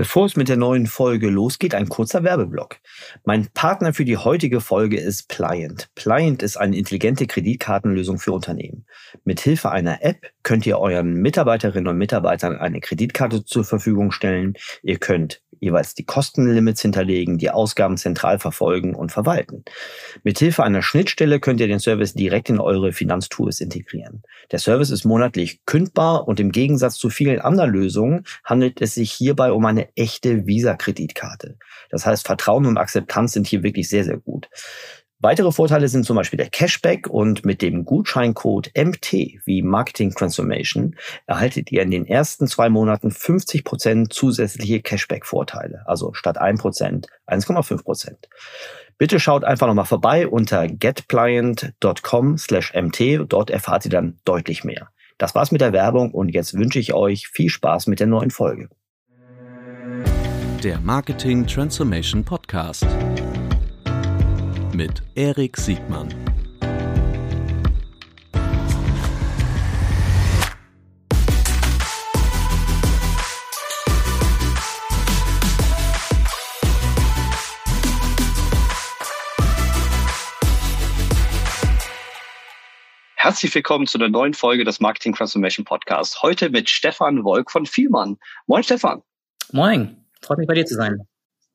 Bevor es mit der neuen Folge losgeht, ein kurzer Werbeblock. Mein Partner für die heutige Folge ist Pliant. Pliant ist eine intelligente Kreditkartenlösung für Unternehmen. Mit Hilfe einer App könnt ihr euren Mitarbeiterinnen und Mitarbeitern eine Kreditkarte zur Verfügung stellen. Ihr könnt jeweils die Kostenlimits hinterlegen, die Ausgaben zentral verfolgen und verwalten. Mit Hilfe einer Schnittstelle könnt ihr den Service direkt in eure Finanztools integrieren. Der Service ist monatlich kündbar und im Gegensatz zu vielen anderen Lösungen handelt es sich hierbei um eine echte Visa-Kreditkarte. Das heißt, Vertrauen und Akzeptanz sind hier wirklich sehr, sehr gut. Weitere Vorteile sind zum Beispiel der Cashback und mit dem Gutscheincode MT wie Marketing Transformation erhaltet ihr in den ersten zwei Monaten 50 Prozent zusätzliche Cashback-Vorteile. Also statt 1% 1,5%. Bitte schaut einfach nochmal vorbei unter getpliant.com slash mt. Dort erfahrt ihr dann deutlich mehr. Das war's mit der Werbung und jetzt wünsche ich euch viel Spaß mit der neuen Folge. Der Marketing Transformation Podcast mit Erik Siegmann. Herzlich willkommen zu der neuen Folge des Marketing Transformation Podcast. Heute mit Stefan Wolk von Vielmann. Moin, Stefan. Moin. Freut mich bei dir zu sein.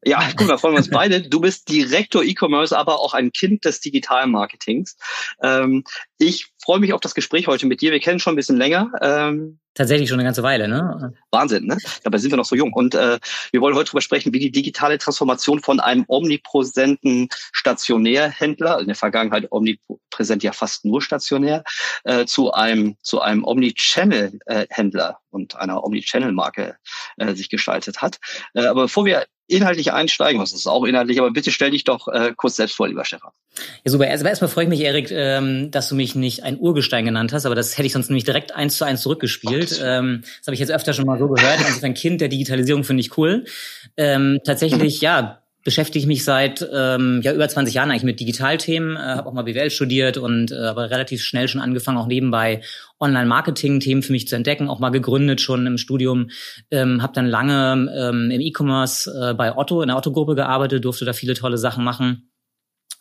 Ja, guck mal, freuen wir uns beide. Du bist Direktor E-Commerce, aber auch ein Kind des Digitalmarketings. Ähm, ich freue mich auf das Gespräch heute mit dir. Wir kennen schon ein bisschen länger. Ähm, Tatsächlich schon eine ganze Weile, ne? Wahnsinn, ne? Dabei sind wir noch so jung. Und äh, wir wollen heute darüber sprechen, wie die digitale Transformation von einem omnipräsenten Stationärhändler, in der Vergangenheit omnipräsent ja fast nur stationär, äh, zu einem zu einem Omnichannel-Händler und einer Omnichannel-Marke äh, sich gestaltet hat. Äh, aber bevor wir inhaltlich einsteigen, was ist auch inhaltlich, aber bitte stell dich doch äh, kurz selbst vor, lieber Stefan. Ja, super. Erstmal, erstmal freue ich mich, Erik, ähm, dass du mich nicht ein Urgestein genannt hast, aber das hätte ich sonst nämlich direkt eins zu eins zurückgespielt. Ähm, das habe ich jetzt öfter schon mal so gehört. Also ein Kind der Digitalisierung finde ich cool. Ähm, tatsächlich, ja, beschäftige ich mich seit ähm, ja über 20 Jahren eigentlich mit Digitalthemen, äh, habe auch mal BWL studiert und äh, aber relativ schnell schon angefangen, auch nebenbei Online-Marketing-Themen für mich zu entdecken, auch mal gegründet schon im Studium, ähm, habe dann lange ähm, im E-Commerce äh, bei Otto in der Otto-Gruppe gearbeitet, durfte da viele tolle Sachen machen.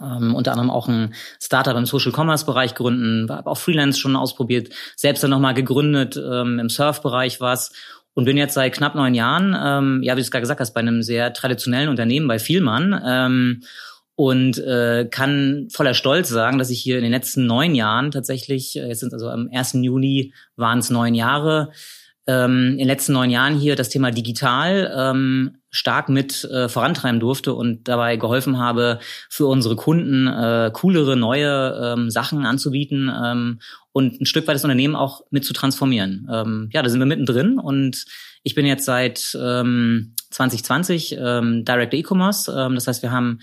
Ähm, unter anderem auch ein Startup im Social Commerce Bereich gründen, habe auch Freelance schon ausprobiert, selbst dann nochmal gegründet ähm, im Surf-Bereich was und bin jetzt seit knapp neun Jahren, ähm, ja, wie du es gerade gesagt hast, bei einem sehr traditionellen Unternehmen, bei Vielmann. Ähm, und äh, kann voller Stolz sagen, dass ich hier in den letzten neun Jahren tatsächlich, äh, jetzt sind also am 1. Juni waren es neun Jahre, ähm, in den letzten neun Jahren hier das Thema digital ähm, stark mit äh, vorantreiben durfte und dabei geholfen habe, für unsere Kunden äh, coolere neue ähm, Sachen anzubieten ähm, und ein Stück weit das Unternehmen auch mit zu transformieren. Ähm, ja, da sind wir mittendrin und ich bin jetzt seit ähm, 2020 ähm, Director E-Commerce. Ähm, das heißt, wir haben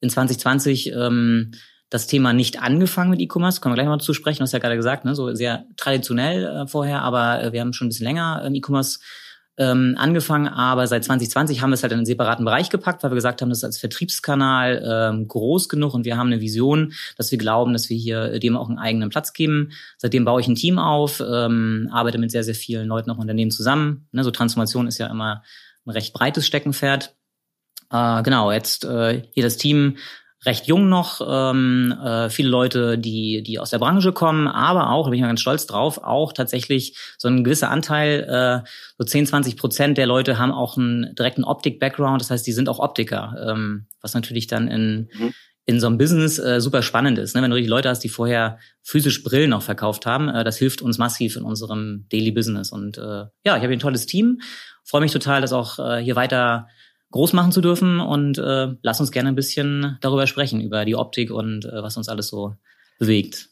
in 2020 ähm, das Thema nicht angefangen mit E-Commerce, können wir gleich mal zu sprechen, hast ja gerade gesagt, ne, so sehr traditionell äh, vorher, aber äh, wir haben schon ein bisschen länger ähm, E-Commerce ähm, angefangen, aber seit 2020 haben wir es halt in einen separaten Bereich gepackt, weil wir gesagt haben, das ist als Vertriebskanal ähm, groß genug und wir haben eine Vision, dass wir glauben, dass wir hier dem auch einen eigenen Platz geben. Seitdem baue ich ein Team auf, ähm, arbeite mit sehr, sehr vielen Leuten auch Unternehmen zusammen. Ne, so Transformation ist ja immer ein recht breites Steckenpferd. Äh, genau, jetzt äh, hier das Team recht jung noch, ähm, äh, viele Leute, die, die aus der Branche kommen, aber auch, da bin ich mal ganz stolz drauf, auch tatsächlich so ein gewisser Anteil, äh, so 10, 20 Prozent der Leute haben auch einen direkten Optik-Background, das heißt, die sind auch Optiker, ähm, was natürlich dann in, mhm. in so einem Business äh, super spannend ist. Ne? Wenn du richtig Leute hast, die vorher physisch Brillen auch verkauft haben, äh, das hilft uns massiv in unserem Daily Business. Und äh, ja, ich habe hier ein tolles Team, freue mich total, dass auch äh, hier weiter groß machen zu dürfen und äh, lass uns gerne ein bisschen darüber sprechen, über die Optik und äh, was uns alles so bewegt.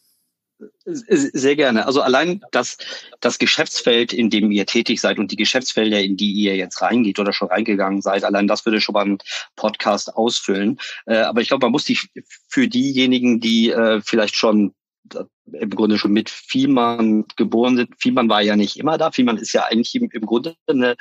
Sehr gerne. Also allein das, das Geschäftsfeld, in dem ihr tätig seid und die Geschäftsfelder, in die ihr jetzt reingeht oder schon reingegangen seid, allein das würde schon mal einen Podcast ausfüllen. Äh, aber ich glaube, man muss sich für diejenigen, die äh, vielleicht schon äh, im Grunde schon mit Viehmann geboren sind. Viehmann war ja nicht immer da. Viehmann ist ja eigentlich im Grunde eine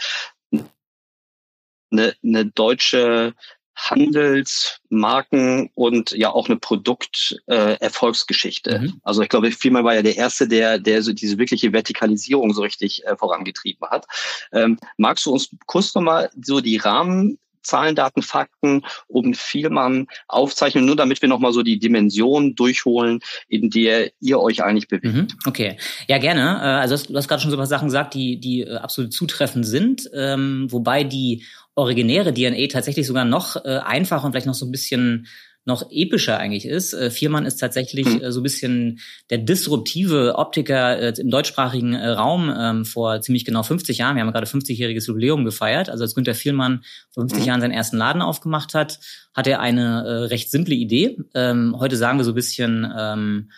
eine, eine deutsche Handels, Marken und ja auch eine Produkterfolgsgeschichte. Äh, mhm. Also ich glaube, Firma war ja der erste, der, der so diese wirkliche Vertikalisierung so richtig äh, vorangetrieben hat. Ähm, magst du uns kurz nochmal so die Rahmen Zahlen, Daten, Fakten, um viel man aufzeichnen, nur damit wir nochmal so die Dimension durchholen, in der ihr euch eigentlich bewegt. Mhm, okay, ja gerne. Äh, also du hast gerade schon so ein paar Sachen gesagt, die, die äh, absolut zutreffend sind, ähm, wobei die originäre DNA tatsächlich sogar noch äh, einfacher und vielleicht noch so ein bisschen noch epischer eigentlich ist. Äh, Viermann ist tatsächlich mhm. äh, so ein bisschen der disruptive Optiker äh, im deutschsprachigen Raum ähm, vor ziemlich genau 50 Jahren. Wir haben gerade 50-jähriges Jubiläum gefeiert. Also als Günther Viermann vor 50 mhm. Jahren seinen ersten Laden aufgemacht hat, hat er eine recht simple Idee. Ähm, heute sagen wir so ein bisschen ähm,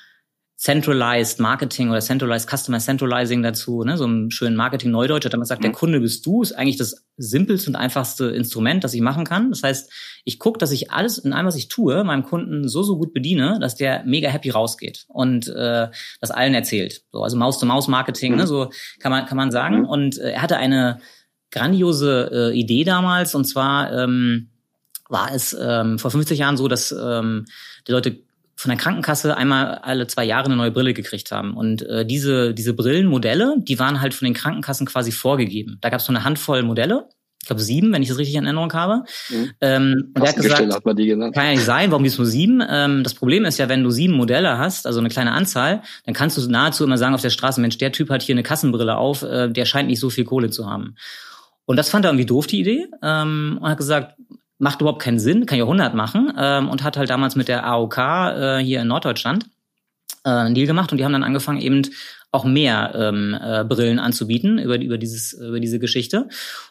Centralized Marketing oder Centralized Customer Centralizing dazu, ne, so ein schönen Marketing-Neudeutsch, hat damals gesagt, mhm. der Kunde bist du, ist eigentlich das simpelste und einfachste Instrument, das ich machen kann. Das heißt, ich gucke, dass ich alles in allem, was ich tue, meinem Kunden so, so gut bediene, dass der mega happy rausgeht und äh, das allen erzählt. So, also Maus-to-Maus-Marketing, ne, mhm. ne, so kann man, kann man sagen. Mhm. Und äh, er hatte eine grandiose äh, Idee damals, und zwar ähm, war es ähm, vor 50 Jahren so, dass ähm, die Leute von der Krankenkasse einmal alle zwei Jahre eine neue Brille gekriegt haben. Und äh, diese, diese Brillenmodelle, die waren halt von den Krankenkassen quasi vorgegeben. Da gab es so eine Handvoll Modelle, ich glaube sieben, wenn ich das richtig in Erinnerung habe. Mhm. Ähm, und er hat gesagt, hat man die genannt. kann ja nicht sein, warum gibt's nur sieben? Ähm, das Problem ist ja, wenn du sieben Modelle hast, also eine kleine Anzahl, dann kannst du nahezu immer sagen auf der Straße, Mensch, der Typ hat hier eine Kassenbrille auf, äh, der scheint nicht so viel Kohle zu haben. Und das fand er irgendwie doof, die Idee, ähm, und hat gesagt, macht überhaupt keinen Sinn, kann ja 100 machen ähm, und hat halt damals mit der AOK äh, hier in Norddeutschland äh, einen Deal gemacht und die haben dann angefangen eben auch mehr ähm, äh, Brillen anzubieten über, über, dieses, über diese Geschichte.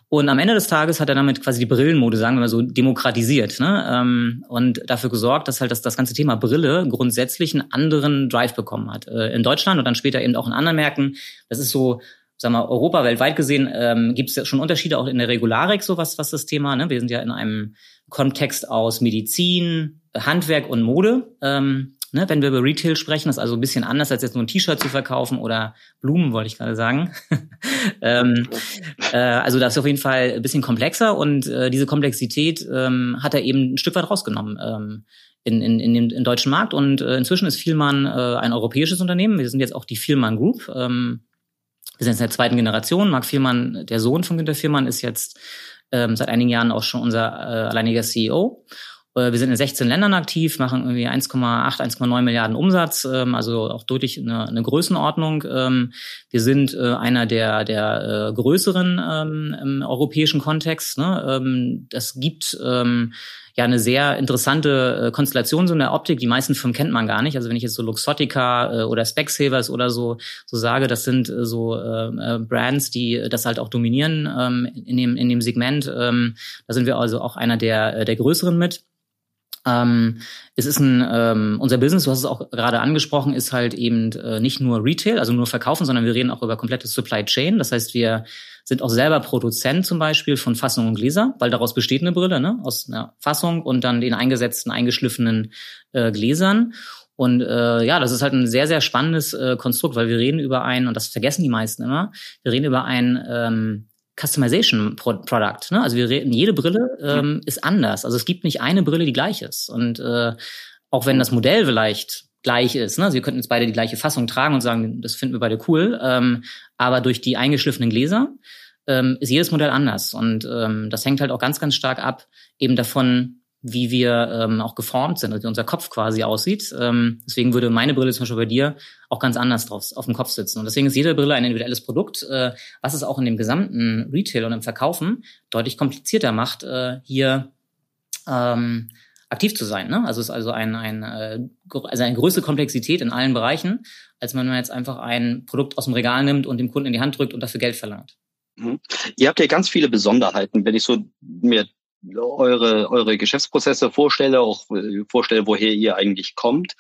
Und am Ende des Tages hat er damit quasi die Brillenmode, sagen wir mal so, demokratisiert ne? ähm, und dafür gesorgt, dass halt das, das ganze Thema Brille grundsätzlich einen anderen Drive bekommen hat. Äh, in Deutschland und dann später eben auch in anderen Märkten. Das ist so sagen wir, Europa weltweit gesehen ähm, gibt es ja schon Unterschiede auch in der Regularik, so was, was das Thema. Ne? Wir sind ja in einem Kontext aus Medizin, Handwerk und Mode. Ähm, ne? Wenn wir über Retail sprechen, das ist also ein bisschen anders, als jetzt nur ein T-Shirt zu verkaufen oder Blumen, wollte ich gerade sagen. ähm, äh, also das ist auf jeden Fall ein bisschen komplexer und äh, diese Komplexität ähm, hat er eben ein Stück weit rausgenommen. Ähm, in, in, in dem in deutschen Markt und äh, inzwischen ist Vielmann äh, ein europäisches Unternehmen. Wir sind jetzt auch die Vielmann Group. Ähm, wir sind jetzt in der zweiten Generation. Marc Viermann, der Sohn von Günter Viermann, ist jetzt ähm, seit einigen Jahren auch schon unser äh, alleiniger CEO. Äh, wir sind in 16 Ländern aktiv, machen irgendwie 1,8, 1,9 Milliarden Umsatz, ähm, also auch deutlich eine, eine Größenordnung. Ähm, wir sind äh, einer der, der äh, größeren ähm, im europäischen Kontext. Ne? Ähm, das gibt ähm, ja eine sehr interessante äh, Konstellation so in der Optik. Die meisten Firmen kennt man gar nicht. Also wenn ich jetzt so Luxottica äh, oder Specsavers oder so so sage, das sind äh, so äh, Brands, die das halt auch dominieren ähm, in dem in dem Segment. Ähm, da sind wir also auch einer der der größeren mit. Ähm, es ist ein, ähm, unser Business, du hast es auch gerade angesprochen, ist halt eben äh, nicht nur Retail, also nur Verkaufen, sondern wir reden auch über komplette Supply Chain. Das heißt, wir sind auch selber Produzent zum Beispiel von Fassung und Gläser, weil daraus besteht eine Brille, ne? aus einer Fassung und dann den eingesetzten, eingeschliffenen äh, Gläsern. Und äh, ja, das ist halt ein sehr, sehr spannendes äh, Konstrukt, weil wir reden über ein, und das vergessen die meisten immer, wir reden über ein ähm, Customization Product. Ne? Also wir reden, jede Brille ähm, ist anders. Also es gibt nicht eine Brille, die gleich ist. Und äh, auch wenn das Modell vielleicht gleich ist. Ne? Sie könnten jetzt beide die gleiche Fassung tragen und sagen, das finden wir beide cool. Ähm, aber durch die eingeschliffenen Gläser ähm, ist jedes Modell anders. Und ähm, das hängt halt auch ganz, ganz stark ab eben davon, wie wir ähm, auch geformt sind, also wie unser Kopf quasi aussieht. Ähm, deswegen würde meine Brille zum Beispiel bei dir auch ganz anders drauf auf dem Kopf sitzen. Und deswegen ist jede Brille ein individuelles Produkt, äh, was es auch in dem gesamten Retail und im Verkaufen deutlich komplizierter macht, äh, hier ähm, aktiv zu sein. Ne? Also es ist also ein, ein, äh, also eine größere Komplexität in allen Bereichen, als wenn man jetzt einfach ein Produkt aus dem Regal nimmt und dem Kunden in die Hand drückt und dafür Geld verlangt. Mhm. Ihr habt ja ganz viele Besonderheiten, wenn ich so mir eure, eure Geschäftsprozesse vorstelle, auch äh, vorstelle, woher ihr eigentlich kommt.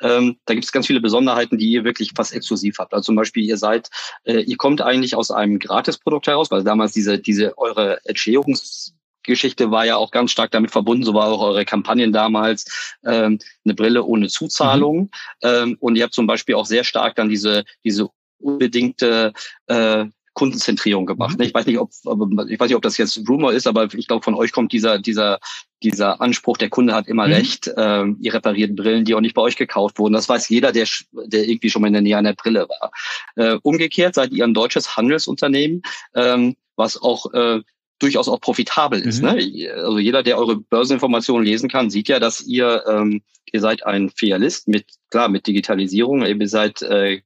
Ähm, da gibt es ganz viele Besonderheiten, die ihr wirklich fast exklusiv habt. Also zum Beispiel, ihr seid, äh, ihr kommt eigentlich aus einem Gratisprodukt heraus, weil damals diese, diese eure Entstehungs Geschichte war ja auch ganz stark damit verbunden, so war auch eure Kampagnen damals, ähm, eine Brille ohne Zuzahlung. Mhm. Ähm, und ihr habt zum Beispiel auch sehr stark dann diese, diese unbedingte äh, Kundenzentrierung gebracht. Mhm. Ich weiß nicht, ob ich weiß nicht, ob das jetzt Rumor ist, aber ich glaube, von euch kommt dieser dieser dieser Anspruch, der Kunde hat immer mhm. recht, ähm, ihr repariert Brillen, die auch nicht bei euch gekauft wurden. Das weiß jeder, der, der irgendwie schon mal in der Nähe einer Brille war. Äh, umgekehrt seid ihr ein deutsches Handelsunternehmen, ähm, was auch äh, durchaus auch profitabel ist. Mhm. Ne? Also jeder, der eure Börseninformationen lesen kann, sieht ja, dass ihr ähm, ihr seid ein Filialist mit klar mit Digitalisierung, ihr seid äh,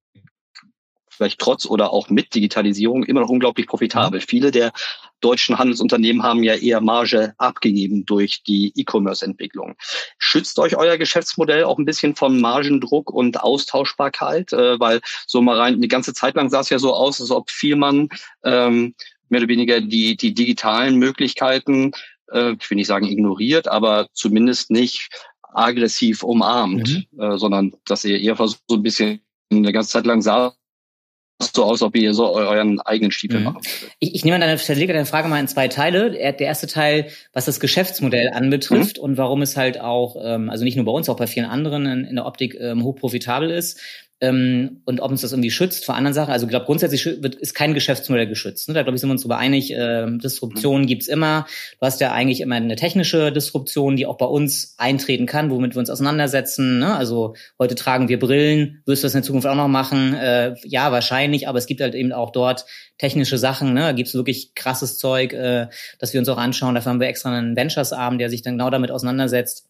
vielleicht trotz oder auch mit Digitalisierung immer noch unglaublich profitabel. Mhm. Viele der deutschen Handelsunternehmen haben ja eher Marge abgegeben durch die E-Commerce-Entwicklung. Schützt euch euer Geschäftsmodell auch ein bisschen von Margendruck und Austauschbarkeit? Äh, weil so mal rein, eine ganze Zeit lang sah es ja so aus, als ob viel man ähm, mehr oder weniger die, die digitalen Möglichkeiten, äh, ich will nicht sagen ignoriert, aber zumindest nicht aggressiv umarmt, mhm. äh, sondern dass ihr eher versucht, so ein bisschen eine ganze Zeit lang sah so aus, ob ihr so euren eigenen Stiefel mhm. machen würdet. Ich, ich nehme an, deine, verlege deine Frage mal in zwei Teile. Der erste Teil, was das Geschäftsmodell anbetrifft mhm. und warum es halt auch, ähm, also nicht nur bei uns, auch bei vielen anderen in, in der Optik ähm, hochprofitabel ist ähm, und ob uns das irgendwie schützt vor anderen Sachen. Also ich glaube, grundsätzlich wird, ist kein Geschäftsmodell geschützt. Ne? Da glaube ich, sind wir uns darüber einig, äh, Disruption mhm. gibt's immer. Du hast ja eigentlich immer eine technische Disruption, die auch bei uns eintreten kann, womit wir uns auseinandersetzen. Ne? Also heute tragen wir Brillen, wirst du das in der Zukunft auch noch machen? Äh, ja, wahrscheinlich, aber es gibt halt eben auch dort technische Sachen. Ne? Da gibt's wirklich krasses Zeug, äh, das wir uns auch anschauen. Dafür haben wir extra einen Ventures-Abend, der sich dann genau damit auseinandersetzt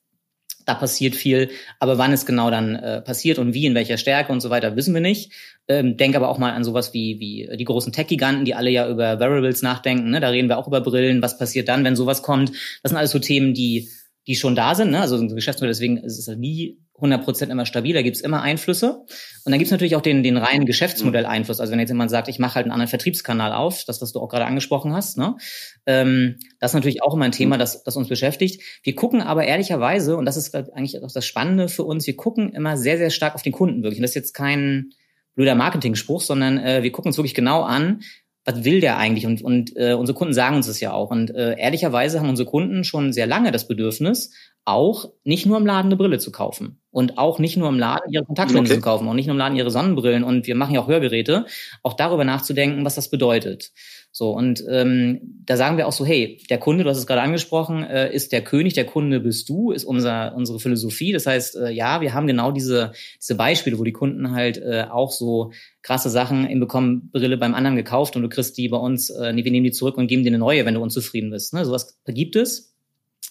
da passiert viel, aber wann es genau dann äh, passiert und wie, in welcher Stärke und so weiter, wissen wir nicht. Ähm, denk aber auch mal an sowas wie, wie die großen Tech-Giganten, die alle ja über Variables nachdenken. Ne? Da reden wir auch über Brillen. Was passiert dann, wenn sowas kommt? Das sind alles so Themen, die, die schon da sind. Ne? Also unser Geschäftsmodell, deswegen ist es nie 100% immer stabil, da gibt's immer Einflüsse. Und dann gibt's natürlich auch den, den reinen Geschäftsmodell-Einfluss. Also wenn jetzt jemand sagt, ich mache halt einen anderen Vertriebskanal auf, das, was du auch gerade angesprochen hast, ne? Ähm, das ist natürlich auch immer ein Thema, das, das uns beschäftigt. Wir gucken aber ehrlicherweise, und das ist eigentlich auch das Spannende für uns, wir gucken immer sehr, sehr stark auf den Kunden wirklich. Und das ist jetzt kein blöder Marketing-Spruch, sondern äh, wir gucken uns wirklich genau an, was will der eigentlich? Und, und äh, unsere Kunden sagen uns das ja auch. Und äh, ehrlicherweise haben unsere Kunden schon sehr lange das Bedürfnis, auch nicht nur im Laden eine Brille zu kaufen und auch nicht nur im Laden ihre Kontaktlinsen okay. zu kaufen und nicht nur im Laden ihre Sonnenbrillen und wir machen ja auch Hörgeräte, auch darüber nachzudenken, was das bedeutet. So und ähm, da sagen wir auch so, hey, der Kunde, du hast es gerade angesprochen, äh, ist der König, der Kunde bist du, ist unser unsere Philosophie. Das heißt, äh, ja, wir haben genau diese diese Beispiele, wo die Kunden halt äh, auch so krasse Sachen im bekommen Brille beim anderen gekauft und du kriegst die bei uns, äh, nee, wir nehmen die zurück und geben dir eine neue, wenn du unzufrieden bist. Ne? Sowas gibt es.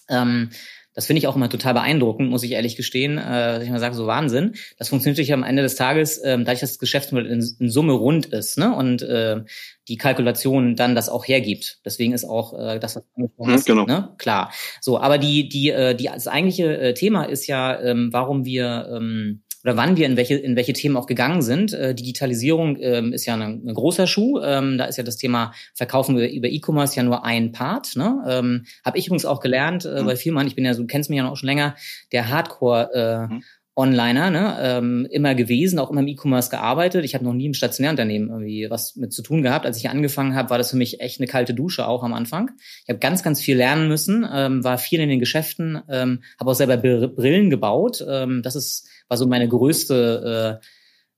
Ähm, das finde ich auch immer total beeindruckend, muss ich ehrlich gestehen. Äh, ich mal sage, so Wahnsinn. Das funktioniert natürlich am Ende des Tages, äh, dadurch, dass das Geschäftsmodell in, in Summe rund ist ne? und äh, die Kalkulation dann das auch hergibt. Deswegen ist auch äh, das, was du angesprochen mhm, hast, genau. ne? klar. So, aber die, die, äh, die, das eigentliche äh, Thema ist ja, ähm, warum wir ähm, oder wann wir in welche, in welche Themen auch gegangen sind. Äh, Digitalisierung ähm, ist ja ein, großer Schuh. Ähm, da ist ja das Thema Verkaufen über, über E-Commerce ja nur ein Part. Ne? Ähm, Habe ich übrigens auch gelernt, äh, mhm. weil viel man, ich bin ja so, du kennst mich ja noch schon länger, der Hardcore äh, mhm. Onliner, ne, ähm, immer gewesen, auch immer im E-Commerce gearbeitet. Ich habe noch nie im Stationärunternehmen irgendwie was mit zu tun gehabt. Als ich angefangen habe, war das für mich echt eine kalte Dusche auch am Anfang. Ich habe ganz, ganz viel lernen müssen, ähm, war viel in den Geschäften, ähm, habe auch selber Brillen gebaut. Ähm, das ist war so meine größte äh,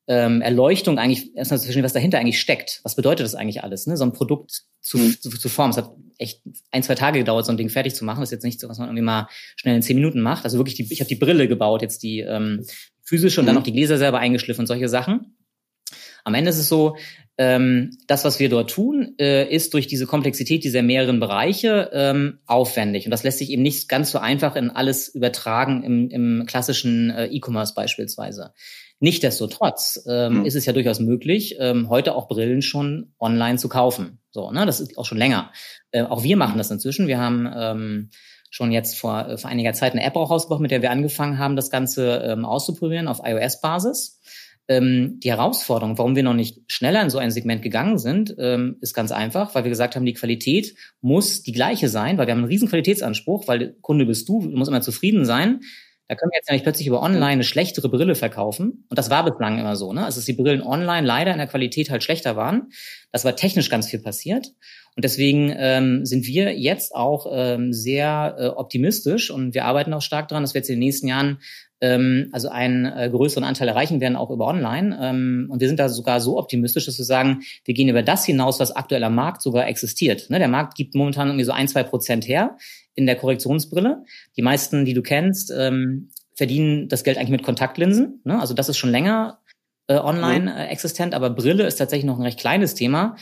ähm, Erleuchtung eigentlich erstmal zu verstehen, was dahinter eigentlich steckt. Was bedeutet das eigentlich alles, ne? So ein Produkt zu, mhm. zu, zu formen. Es hat echt ein, zwei Tage gedauert, so ein Ding fertig zu machen. Das ist jetzt nicht so, was man irgendwie mal schnell in zehn Minuten macht. Also wirklich, die, ich habe die Brille gebaut, jetzt die ähm, physische und mhm. dann noch die Gläser selber eingeschliffen und solche Sachen. Am Ende ist es so, ähm, das, was wir dort tun, äh, ist durch diese Komplexität dieser mehreren Bereiche ähm, aufwendig. Und das lässt sich eben nicht ganz so einfach in alles übertragen im, im klassischen äh, E-Commerce beispielsweise. Nichtsdestotrotz ähm, mhm. ist es ja durchaus möglich, ähm, heute auch Brillen schon online zu kaufen. So, ne, das ist auch schon länger. Äh, auch wir machen das inzwischen. Wir haben ähm, schon jetzt vor, äh, vor einiger Zeit eine App auch rausgebracht, mit der wir angefangen haben, das Ganze ähm, auszuprobieren auf iOS-Basis. Ähm, die Herausforderung, warum wir noch nicht schneller in so ein Segment gegangen sind, ähm, ist ganz einfach, weil wir gesagt haben, die Qualität muss die gleiche sein, weil wir haben einen riesen Qualitätsanspruch, weil Kunde bist du, du musst immer zufrieden sein. Da können wir jetzt nicht plötzlich über online eine schlechtere Brille verkaufen. Und das war bislang immer so, ne? Also dass die Brillen online leider in der Qualität halt schlechter waren. Das war technisch ganz viel passiert. Und deswegen ähm, sind wir jetzt auch ähm, sehr äh, optimistisch und wir arbeiten auch stark daran, dass wir jetzt in den nächsten Jahren ähm, also einen äh, größeren Anteil erreichen werden, auch über Online. Ähm, und wir sind da sogar so optimistisch, dass wir sagen, wir gehen über das hinaus, was aktuell am Markt sogar existiert. Ne, der Markt gibt momentan irgendwie so ein, zwei Prozent her in der Korrektionsbrille. Die meisten, die du kennst, ähm, verdienen das Geld eigentlich mit Kontaktlinsen. Ne? Also das ist schon länger äh, online äh, existent, aber Brille ist tatsächlich noch ein recht kleines Thema.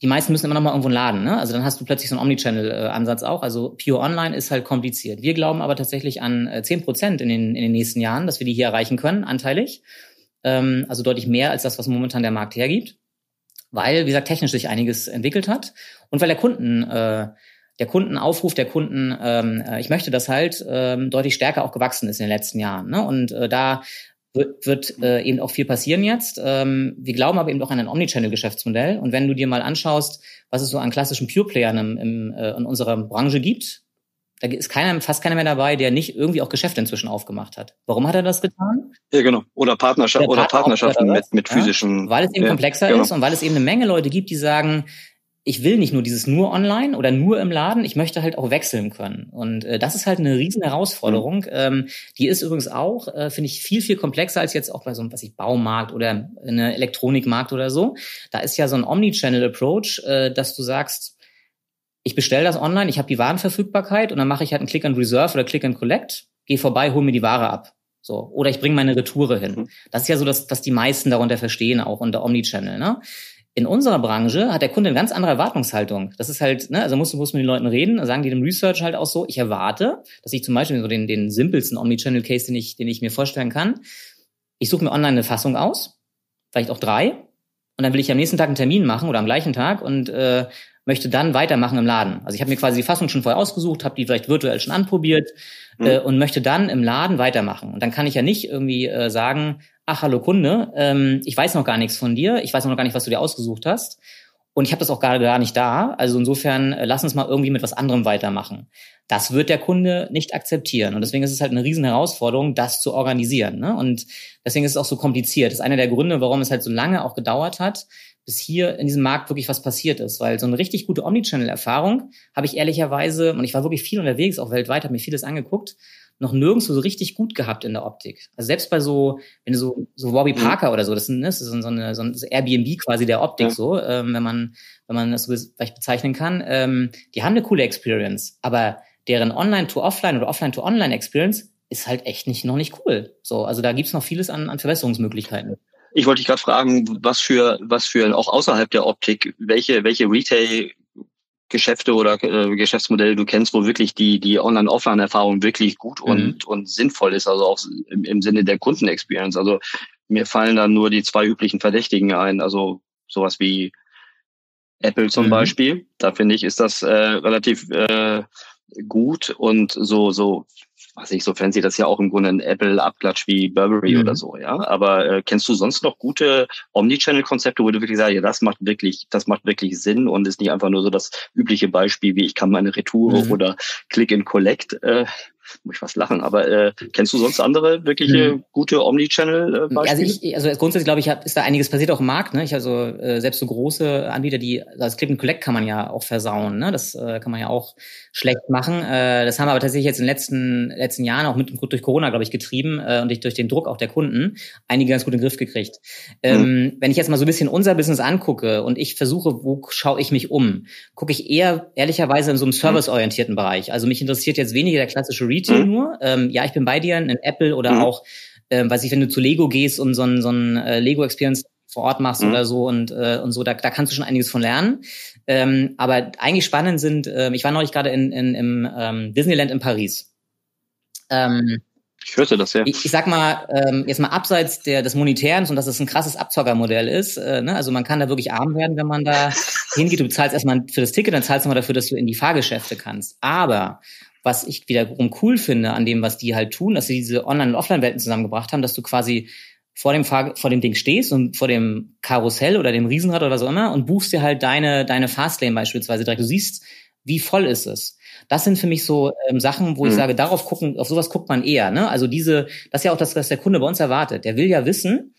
Die meisten müssen immer noch mal irgendwo laden. Ne? Also dann hast du plötzlich so einen Omnichannel-Ansatz auch. Also Pure Online ist halt kompliziert. Wir glauben aber tatsächlich an äh, 10 Prozent in den, in den nächsten Jahren, dass wir die hier erreichen können, anteilig. Ähm, also deutlich mehr als das, was momentan der Markt hergibt. Weil, wie gesagt, technisch sich einiges entwickelt hat und weil der Kunden äh, der Kundenaufruf der Kunden, ähm, äh, ich möchte das halt, ähm, deutlich stärker auch gewachsen ist in den letzten Jahren. Ne? Und äh, da wird, wird äh, eben auch viel passieren jetzt. Ähm, wir glauben aber eben auch an ein Omnichannel-Geschäftsmodell. Und wenn du dir mal anschaust, was es so an klassischen Pure-Playern im, im, äh, in unserer Branche gibt, da ist keiner, fast keiner mehr dabei, der nicht irgendwie auch Geschäfte inzwischen aufgemacht hat. Warum hat er das getan? Ja, genau. Oder, Partnerschaft, oder Partnerschaften mit, mit physischen. Ja, weil es eben ja, komplexer genau. ist und weil es eben eine Menge Leute gibt, die sagen, ich will nicht nur dieses nur online oder nur im Laden, ich möchte halt auch wechseln können. Und äh, das ist halt eine riesen Herausforderung. Mhm. Ähm, die ist übrigens auch, äh, finde ich, viel, viel komplexer als jetzt auch bei so einem, was ich, Baumarkt oder eine Elektronikmarkt oder so. Da ist ja so ein Omnichannel-Approach, äh, dass du sagst, ich bestelle das online, ich habe die Warenverfügbarkeit und dann mache ich halt einen Click and Reserve oder Click and Collect, gehe vorbei, hol mir die Ware ab. So. Oder ich bringe meine Retoure hin. Mhm. Das ist ja so, dass, dass die meisten darunter verstehen, auch unter Omnichannel. Ne? In unserer Branche hat der Kunde eine ganz andere Erwartungshaltung. Das ist halt, ne, also muss, muss mit den Leuten reden, sagen die dem Research halt auch so, ich erwarte, dass ich zum Beispiel so den, den simpelsten Omnichannel-Case, den ich, den ich mir vorstellen kann, ich suche mir online eine Fassung aus, vielleicht auch drei, und dann will ich am nächsten Tag einen Termin machen oder am gleichen Tag und äh, möchte dann weitermachen im Laden. Also ich habe mir quasi die Fassung schon vorher ausgesucht, habe die vielleicht virtuell schon anprobiert mhm. äh, und möchte dann im Laden weitermachen. Und dann kann ich ja nicht irgendwie äh, sagen, ach hallo Kunde, ähm, ich weiß noch gar nichts von dir, ich weiß noch gar nicht, was du dir ausgesucht hast. Und ich habe das auch gerade gar nicht da. Also insofern äh, lass uns mal irgendwie mit was anderem weitermachen. Das wird der Kunde nicht akzeptieren. Und deswegen ist es halt eine riesen Herausforderung, das zu organisieren. Ne? Und deswegen ist es auch so kompliziert. Das ist einer der Gründe, warum es halt so lange auch gedauert hat, bis hier in diesem Markt wirklich was passiert ist. Weil so eine richtig gute Omnichannel-Erfahrung habe ich ehrlicherweise, und ich war wirklich viel unterwegs, auch weltweit, habe mir vieles angeguckt, noch nirgendwo so richtig gut gehabt in der Optik. Also selbst bei so, wenn du so, so Warby mhm. Parker oder so, das, sind, ne, das ist so, eine, so ein Airbnb quasi der Optik ja. so, ähm, wenn man, wenn man das so vielleicht bezeichnen kann. Ähm, die haben eine coole Experience, aber deren Online-to-Offline oder Offline-to-Online-Experience ist halt echt nicht, noch nicht cool. So, also da gibt's noch vieles an, an Verbesserungsmöglichkeiten. Ich wollte dich gerade fragen, was für, was für auch außerhalb der Optik, welche, welche Retail Geschäfte oder äh, Geschäftsmodelle du kennst, wo wirklich die, die Online-Offline-Erfahrung wirklich gut mhm. und, und sinnvoll ist, also auch im, im Sinne der Kundenexperience. Also mir fallen dann nur die zwei üblichen Verdächtigen ein, also sowas wie Apple zum mhm. Beispiel. Da finde ich, ist das äh, relativ äh, gut und so, so was ich so fancy, das ist ja auch im Grunde ein Apple-Abklatsch wie Burberry mhm. oder so, ja. Aber äh, kennst du sonst noch gute Omnichannel-Konzepte, wo du wirklich sagst, ja, das macht wirklich, das macht wirklich Sinn und ist nicht einfach nur so das übliche Beispiel, wie ich kann meine Retour mhm. oder Click and Collect äh, muss ich fast lachen, aber äh, kennst du sonst andere wirkliche hm. gute Omnichannel-Beispiele? Äh, also ich, also grundsätzlich glaube ich, ist da einiges passiert auch im Markt. Ne? Ich also äh, selbst so große Anbieter, die also das Click and Collect kann man ja auch versauen. Ne? Das äh, kann man ja auch schlecht machen. Äh, das haben wir aber tatsächlich jetzt in den letzten letzten Jahren auch mit durch Corona, glaube ich, getrieben äh, und durch den Druck auch der Kunden einige ganz gut in den Griff gekriegt. Ähm, hm. Wenn ich jetzt mal so ein bisschen unser Business angucke und ich versuche, wo schaue ich mich um, gucke ich eher ehrlicherweise in so einem hm. serviceorientierten Bereich. Also mich interessiert jetzt weniger der klassische Retail mhm. nur. Ähm, ja, ich bin bei dir, ein Apple oder mhm. auch, ähm, weiß ich, wenn du zu Lego gehst und so ein, so ein äh, Lego-Experience vor Ort machst mhm. oder so und, äh, und so, da, da kannst du schon einiges von lernen. Ähm, aber eigentlich spannend sind, äh, ich war neulich gerade in, in, im ähm, Disneyland in Paris. Ähm, ich hörte das ja. Ich, ich sag mal, ähm, jetzt mal abseits der, des Monetären und dass es ein krasses Abzockermodell ist. Äh, ne? Also man kann da wirklich arm werden, wenn man da hingeht. Du bezahlst erstmal für das Ticket, dann zahlst du mal dafür, dass du in die Fahrgeschäfte kannst. Aber was ich wiederum cool finde an dem, was die halt tun, dass sie diese Online- und Offline-Welten zusammengebracht haben, dass du quasi vor dem, Fahr vor dem Ding stehst und vor dem Karussell oder dem Riesenrad oder was auch immer und buchst dir halt deine, deine Fastlane beispielsweise direkt. Du siehst, wie voll ist es. Das sind für mich so ähm, Sachen, wo mhm. ich sage, darauf gucken, auf sowas guckt man eher. Ne? Also diese, das ist ja auch das, was der Kunde bei uns erwartet. Der will ja wissen,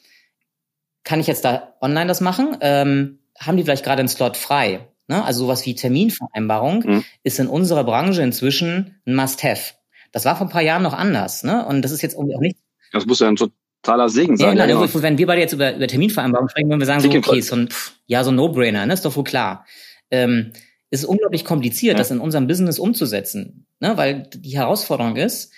kann ich jetzt da online das machen? Ähm, haben die vielleicht gerade einen Slot frei? Ne? Also sowas wie Terminvereinbarung mhm. ist in unserer Branche inzwischen ein Must-Have. Das war vor ein paar Jahren noch anders, ne? Und das ist jetzt irgendwie auch nicht. Das muss ja ein totaler Segen sein. Ja, genau. Ja, Wenn wir beide jetzt über, über Terminvereinbarung sprechen, würden wir sagen, so, okay, so ein, pff, ja, so ein No-Brainer, ne? Ist doch wohl klar. Ähm, es ist unglaublich kompliziert, ja. das in unserem Business umzusetzen, ne? Weil die Herausforderung ist,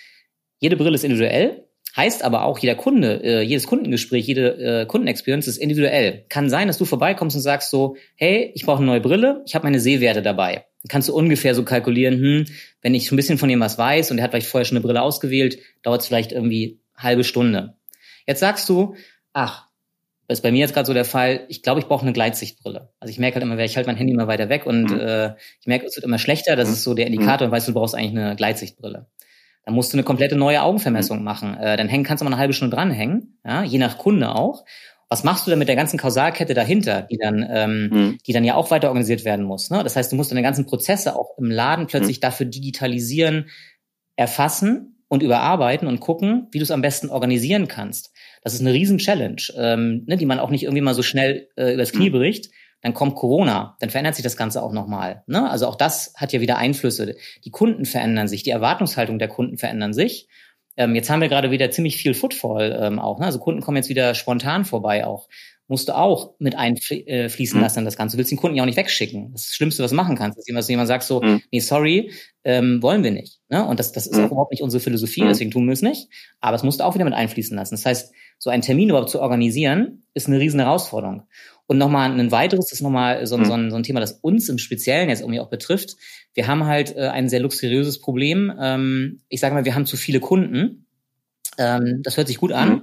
jede Brille ist individuell, heißt aber auch, jeder Kunde, äh, jedes Kundengespräch, jede äh, Kundenexperience ist individuell. Kann sein, dass du vorbeikommst und sagst so, hey, ich brauche eine neue Brille, ich habe meine Sehwerte dabei. Dann kannst du ungefähr so kalkulieren, hm, wenn ich schon ein bisschen von ihm was weiß und er hat vielleicht vorher schon eine Brille ausgewählt, dauert es vielleicht irgendwie halbe Stunde. Jetzt sagst du, ach, das ist bei mir jetzt gerade so der Fall, ich glaube, ich brauche eine Gleitsichtbrille. Also ich merke halt immer, ich halte mein Handy immer weiter weg und mhm. äh, ich merke, es wird immer schlechter. Das mhm. ist so der Indikator und weißt, du brauchst eigentlich eine Gleitsichtbrille. Dann musst du eine komplette neue Augenvermessung mhm. machen. Äh, dann hängen, kannst du mal eine halbe Stunde dranhängen, ja, je nach Kunde auch. Was machst du dann mit der ganzen Kausalkette dahinter, die dann, ähm, mhm. die dann ja auch weiter organisiert werden muss? Ne? Das heißt, du musst deine ganzen Prozesse auch im Laden plötzlich mhm. dafür digitalisieren, erfassen und überarbeiten und gucken, wie du es am besten organisieren kannst. Das ist eine riesen Challenge, ähm, ne, die man auch nicht irgendwie mal so schnell äh, übers Knie mhm. Dann kommt Corona, dann verändert sich das Ganze auch nochmal. Ne? Also auch das hat ja wieder Einflüsse. Die Kunden verändern sich, die Erwartungshaltung der Kunden verändern sich. Ähm, jetzt haben wir gerade wieder ziemlich viel Footfall ähm, auch. Ne? Also Kunden kommen jetzt wieder spontan vorbei auch. Musst du auch mit einfließen mhm. lassen das Ganze. Du willst den Kunden ja auch nicht wegschicken. Das, ist das Schlimmste, was du machen kannst, ist, dass jemand sagt so, mhm. nee, sorry, ähm, wollen wir nicht. Ne? Und das, das ist mhm. auch überhaupt nicht unsere Philosophie, mhm. deswegen tun wir es nicht. Aber es musst du auch wieder mit einfließen lassen. Das heißt, so einen Termin überhaupt zu organisieren, ist eine riesen Herausforderung. Und nochmal ein weiteres, das ist nochmal so, mhm. so, ein, so ein Thema, das uns im Speziellen jetzt irgendwie auch betrifft. Wir haben halt äh, ein sehr luxuriöses Problem. Ähm, ich sage mal, wir haben zu viele Kunden. Ähm, das hört sich gut an. Mhm.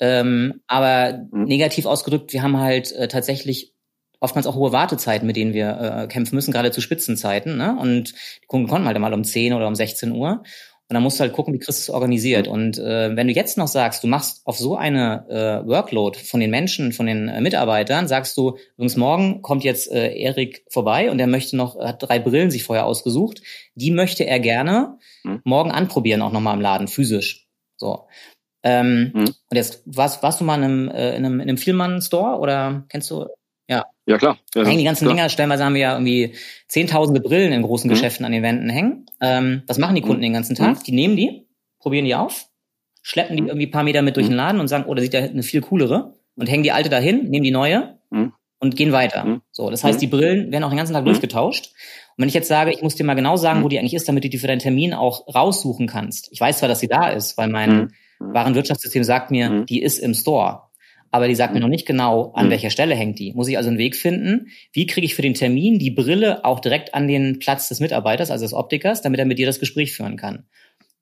Ähm, aber mhm. negativ ausgedrückt, wir haben halt äh, tatsächlich oftmals auch hohe Wartezeiten, mit denen wir äh, kämpfen müssen, gerade zu Spitzenzeiten. Ne? Und die Kunden konnten halt mal um 10 oder um 16 Uhr. Und dann musst du halt gucken, wie kriegst du es organisiert. Und äh, wenn du jetzt noch sagst, du machst auf so eine äh, Workload von den Menschen, von den äh, Mitarbeitern, sagst du, übrigens morgen kommt jetzt äh, Erik vorbei und er möchte noch, hat drei Brillen sich vorher ausgesucht, die möchte er gerne mhm. morgen anprobieren, auch nochmal im Laden, physisch. So. Ähm, mhm. Und jetzt warst, warst du mal in einem, äh, in einem, in einem Vielmann-Store oder kennst du? Ja. Ja, klar. Ja, hängen die ganzen klar. Dinger, stellenweise haben wir ja irgendwie zehntausende Brillen in großen mhm. Geschäften an den Wänden hängen. Ähm, was machen die Kunden mhm. den ganzen Tag? Mhm. Die nehmen die, probieren die auf, schleppen die mhm. irgendwie ein paar Meter mit durch den Laden und sagen, oh, da sieht ja eine viel coolere und hängen die alte dahin, nehmen die neue mhm. und gehen weiter. Mhm. So, das heißt, die Brillen werden auch den ganzen Tag durchgetauscht. Und wenn ich jetzt sage, ich muss dir mal genau sagen, wo die eigentlich ist, damit du die für deinen Termin auch raussuchen kannst. Ich weiß zwar, dass sie da ist, weil mein Warenwirtschaftssystem sagt mir, die ist im Store aber die sagt mir noch nicht genau, an mhm. welcher Stelle hängt die. Muss ich also einen Weg finden, wie kriege ich für den Termin die Brille auch direkt an den Platz des Mitarbeiters, also des Optikers, damit er mit dir das Gespräch führen kann.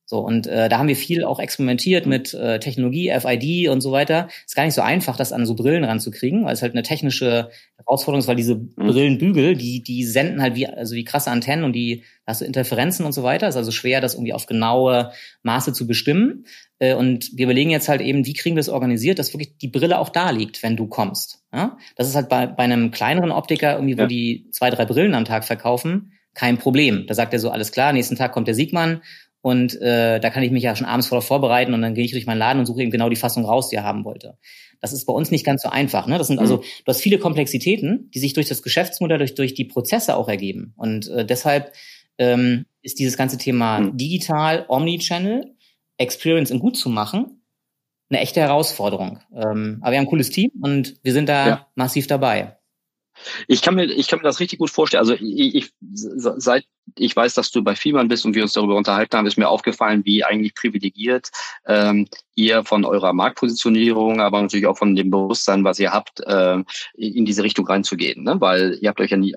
So, und äh, da haben wir viel auch experimentiert mit äh, Technologie, FID und so weiter. Ist gar nicht so einfach, das an so Brillen ranzukriegen, weil es halt eine technische Herausforderung ist, weil diese mhm. Brillenbügel, die, die senden halt wie, also wie krasse Antennen und die, da hast du Interferenzen und so weiter. Ist also schwer, das irgendwie auf genaue Maße zu bestimmen. Äh, und wir überlegen jetzt halt eben, wie kriegen wir es organisiert, dass wirklich die Brille auch da liegt, wenn du kommst. Ja? Das ist halt bei, bei einem kleineren Optiker, irgendwie, wo ja. die zwei, drei Brillen am Tag verkaufen, kein Problem. Da sagt er so, alles klar, nächsten Tag kommt der Siegmann und äh, da kann ich mich ja schon abends voller vorbereiten und dann gehe ich durch meinen Laden und suche eben genau die Fassung raus, die er haben wollte. Das ist bei uns nicht ganz so einfach. Ne? Das sind also, mhm. du hast viele Komplexitäten, die sich durch das Geschäftsmodell, durch, durch die Prozesse auch ergeben. Und äh, deshalb ähm, ist dieses ganze Thema mhm. digital, Omnichannel, Experience in gut zu machen, eine echte Herausforderung. Ähm, aber wir haben ein cooles Team und wir sind da ja. massiv dabei. Ich kann mir, ich kann mir das richtig gut vorstellen. Also ich, ich seit ich weiß, dass du bei Fiemann bist und wir uns darüber unterhalten haben, ist mir aufgefallen, wie eigentlich privilegiert ähm, ihr von eurer Marktpositionierung, aber natürlich auch von dem Bewusstsein, was ihr habt, äh, in diese Richtung reinzugehen. Ne? Weil ihr habt euch ja nie,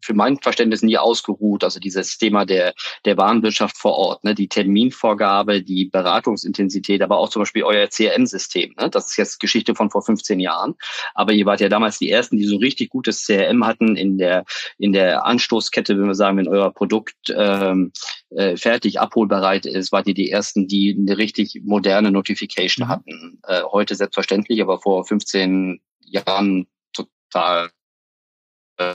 für mein Verständnis nie ausgeruht. Also dieses Thema der, der Warenwirtschaft vor Ort, ne? die Terminvorgabe, die Beratungsintensität, aber auch zum Beispiel euer CRM-System. Ne? Das ist jetzt Geschichte von vor 15 Jahren. Aber ihr wart ja damals die Ersten, die so richtig gutes CRM hatten in der, in der Anstoßkette, wenn wir sagen, in eurer Produkt ähm, äh, fertig abholbereit ist, wart ihr die ersten, die eine richtig moderne Notification mhm. hatten. Äh, heute selbstverständlich, aber vor 15 Jahren total äh,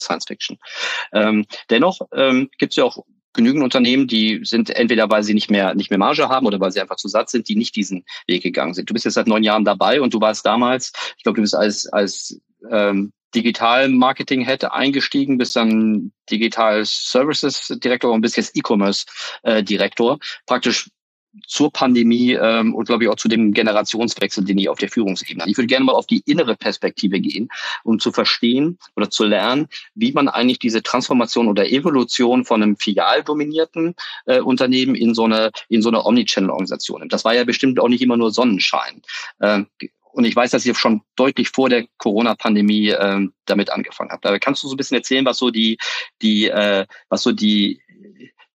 Science Fiction. Ähm, dennoch ähm, gibt es ja auch genügend Unternehmen, die sind entweder, weil sie nicht mehr, nicht mehr Marge haben oder weil sie einfach zu satt sind, die nicht diesen Weg gegangen sind. Du bist jetzt seit neun Jahren dabei und du warst damals, ich glaube, du bist als, als ähm, Digital-Marketing-Head eingestiegen, bis dann Digital Services-Direktor und bis jetzt E-Commerce-Direktor. Praktisch zur Pandemie ähm, und glaube ich auch zu dem Generationswechsel, den ich auf der Führungsebene. Ich würde gerne mal auf die innere Perspektive gehen, um zu verstehen oder zu lernen, wie man eigentlich diese Transformation oder Evolution von einem filialdominierten äh, Unternehmen in so eine in so eine Omnichannel-Organisation. Das war ja bestimmt auch nicht immer nur Sonnenschein. Ähm, und ich weiß, dass ihr schon deutlich vor der Corona-Pandemie ähm, damit angefangen habt. Aber kannst du so ein bisschen erzählen, was so die, die, äh, was so die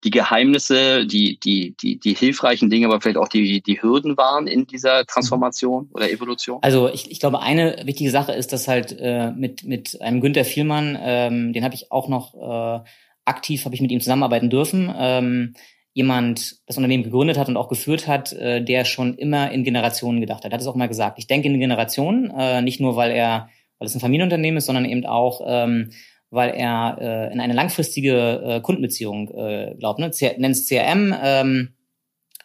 die Geheimnisse, die, die, die, die hilfreichen Dinge, aber vielleicht auch die, die Hürden waren in dieser Transformation oder Evolution? Also ich, ich glaube, eine wichtige Sache ist, dass halt äh, mit, mit einem Günther Vielmann, ähm, den habe ich auch noch äh, aktiv, habe ich mit ihm zusammenarbeiten dürfen, ähm, jemand das Unternehmen gegründet hat und auch geführt hat, äh, der schon immer in Generationen gedacht hat. Er hat es auch mal gesagt. Ich denke in Generationen, äh, nicht nur, weil er, weil es ein Familienunternehmen ist, sondern eben auch, ähm, weil er äh, in eine langfristige äh, Kundenbeziehung äh, glaubt. Ne? Nennt es CRM. Ähm, äh,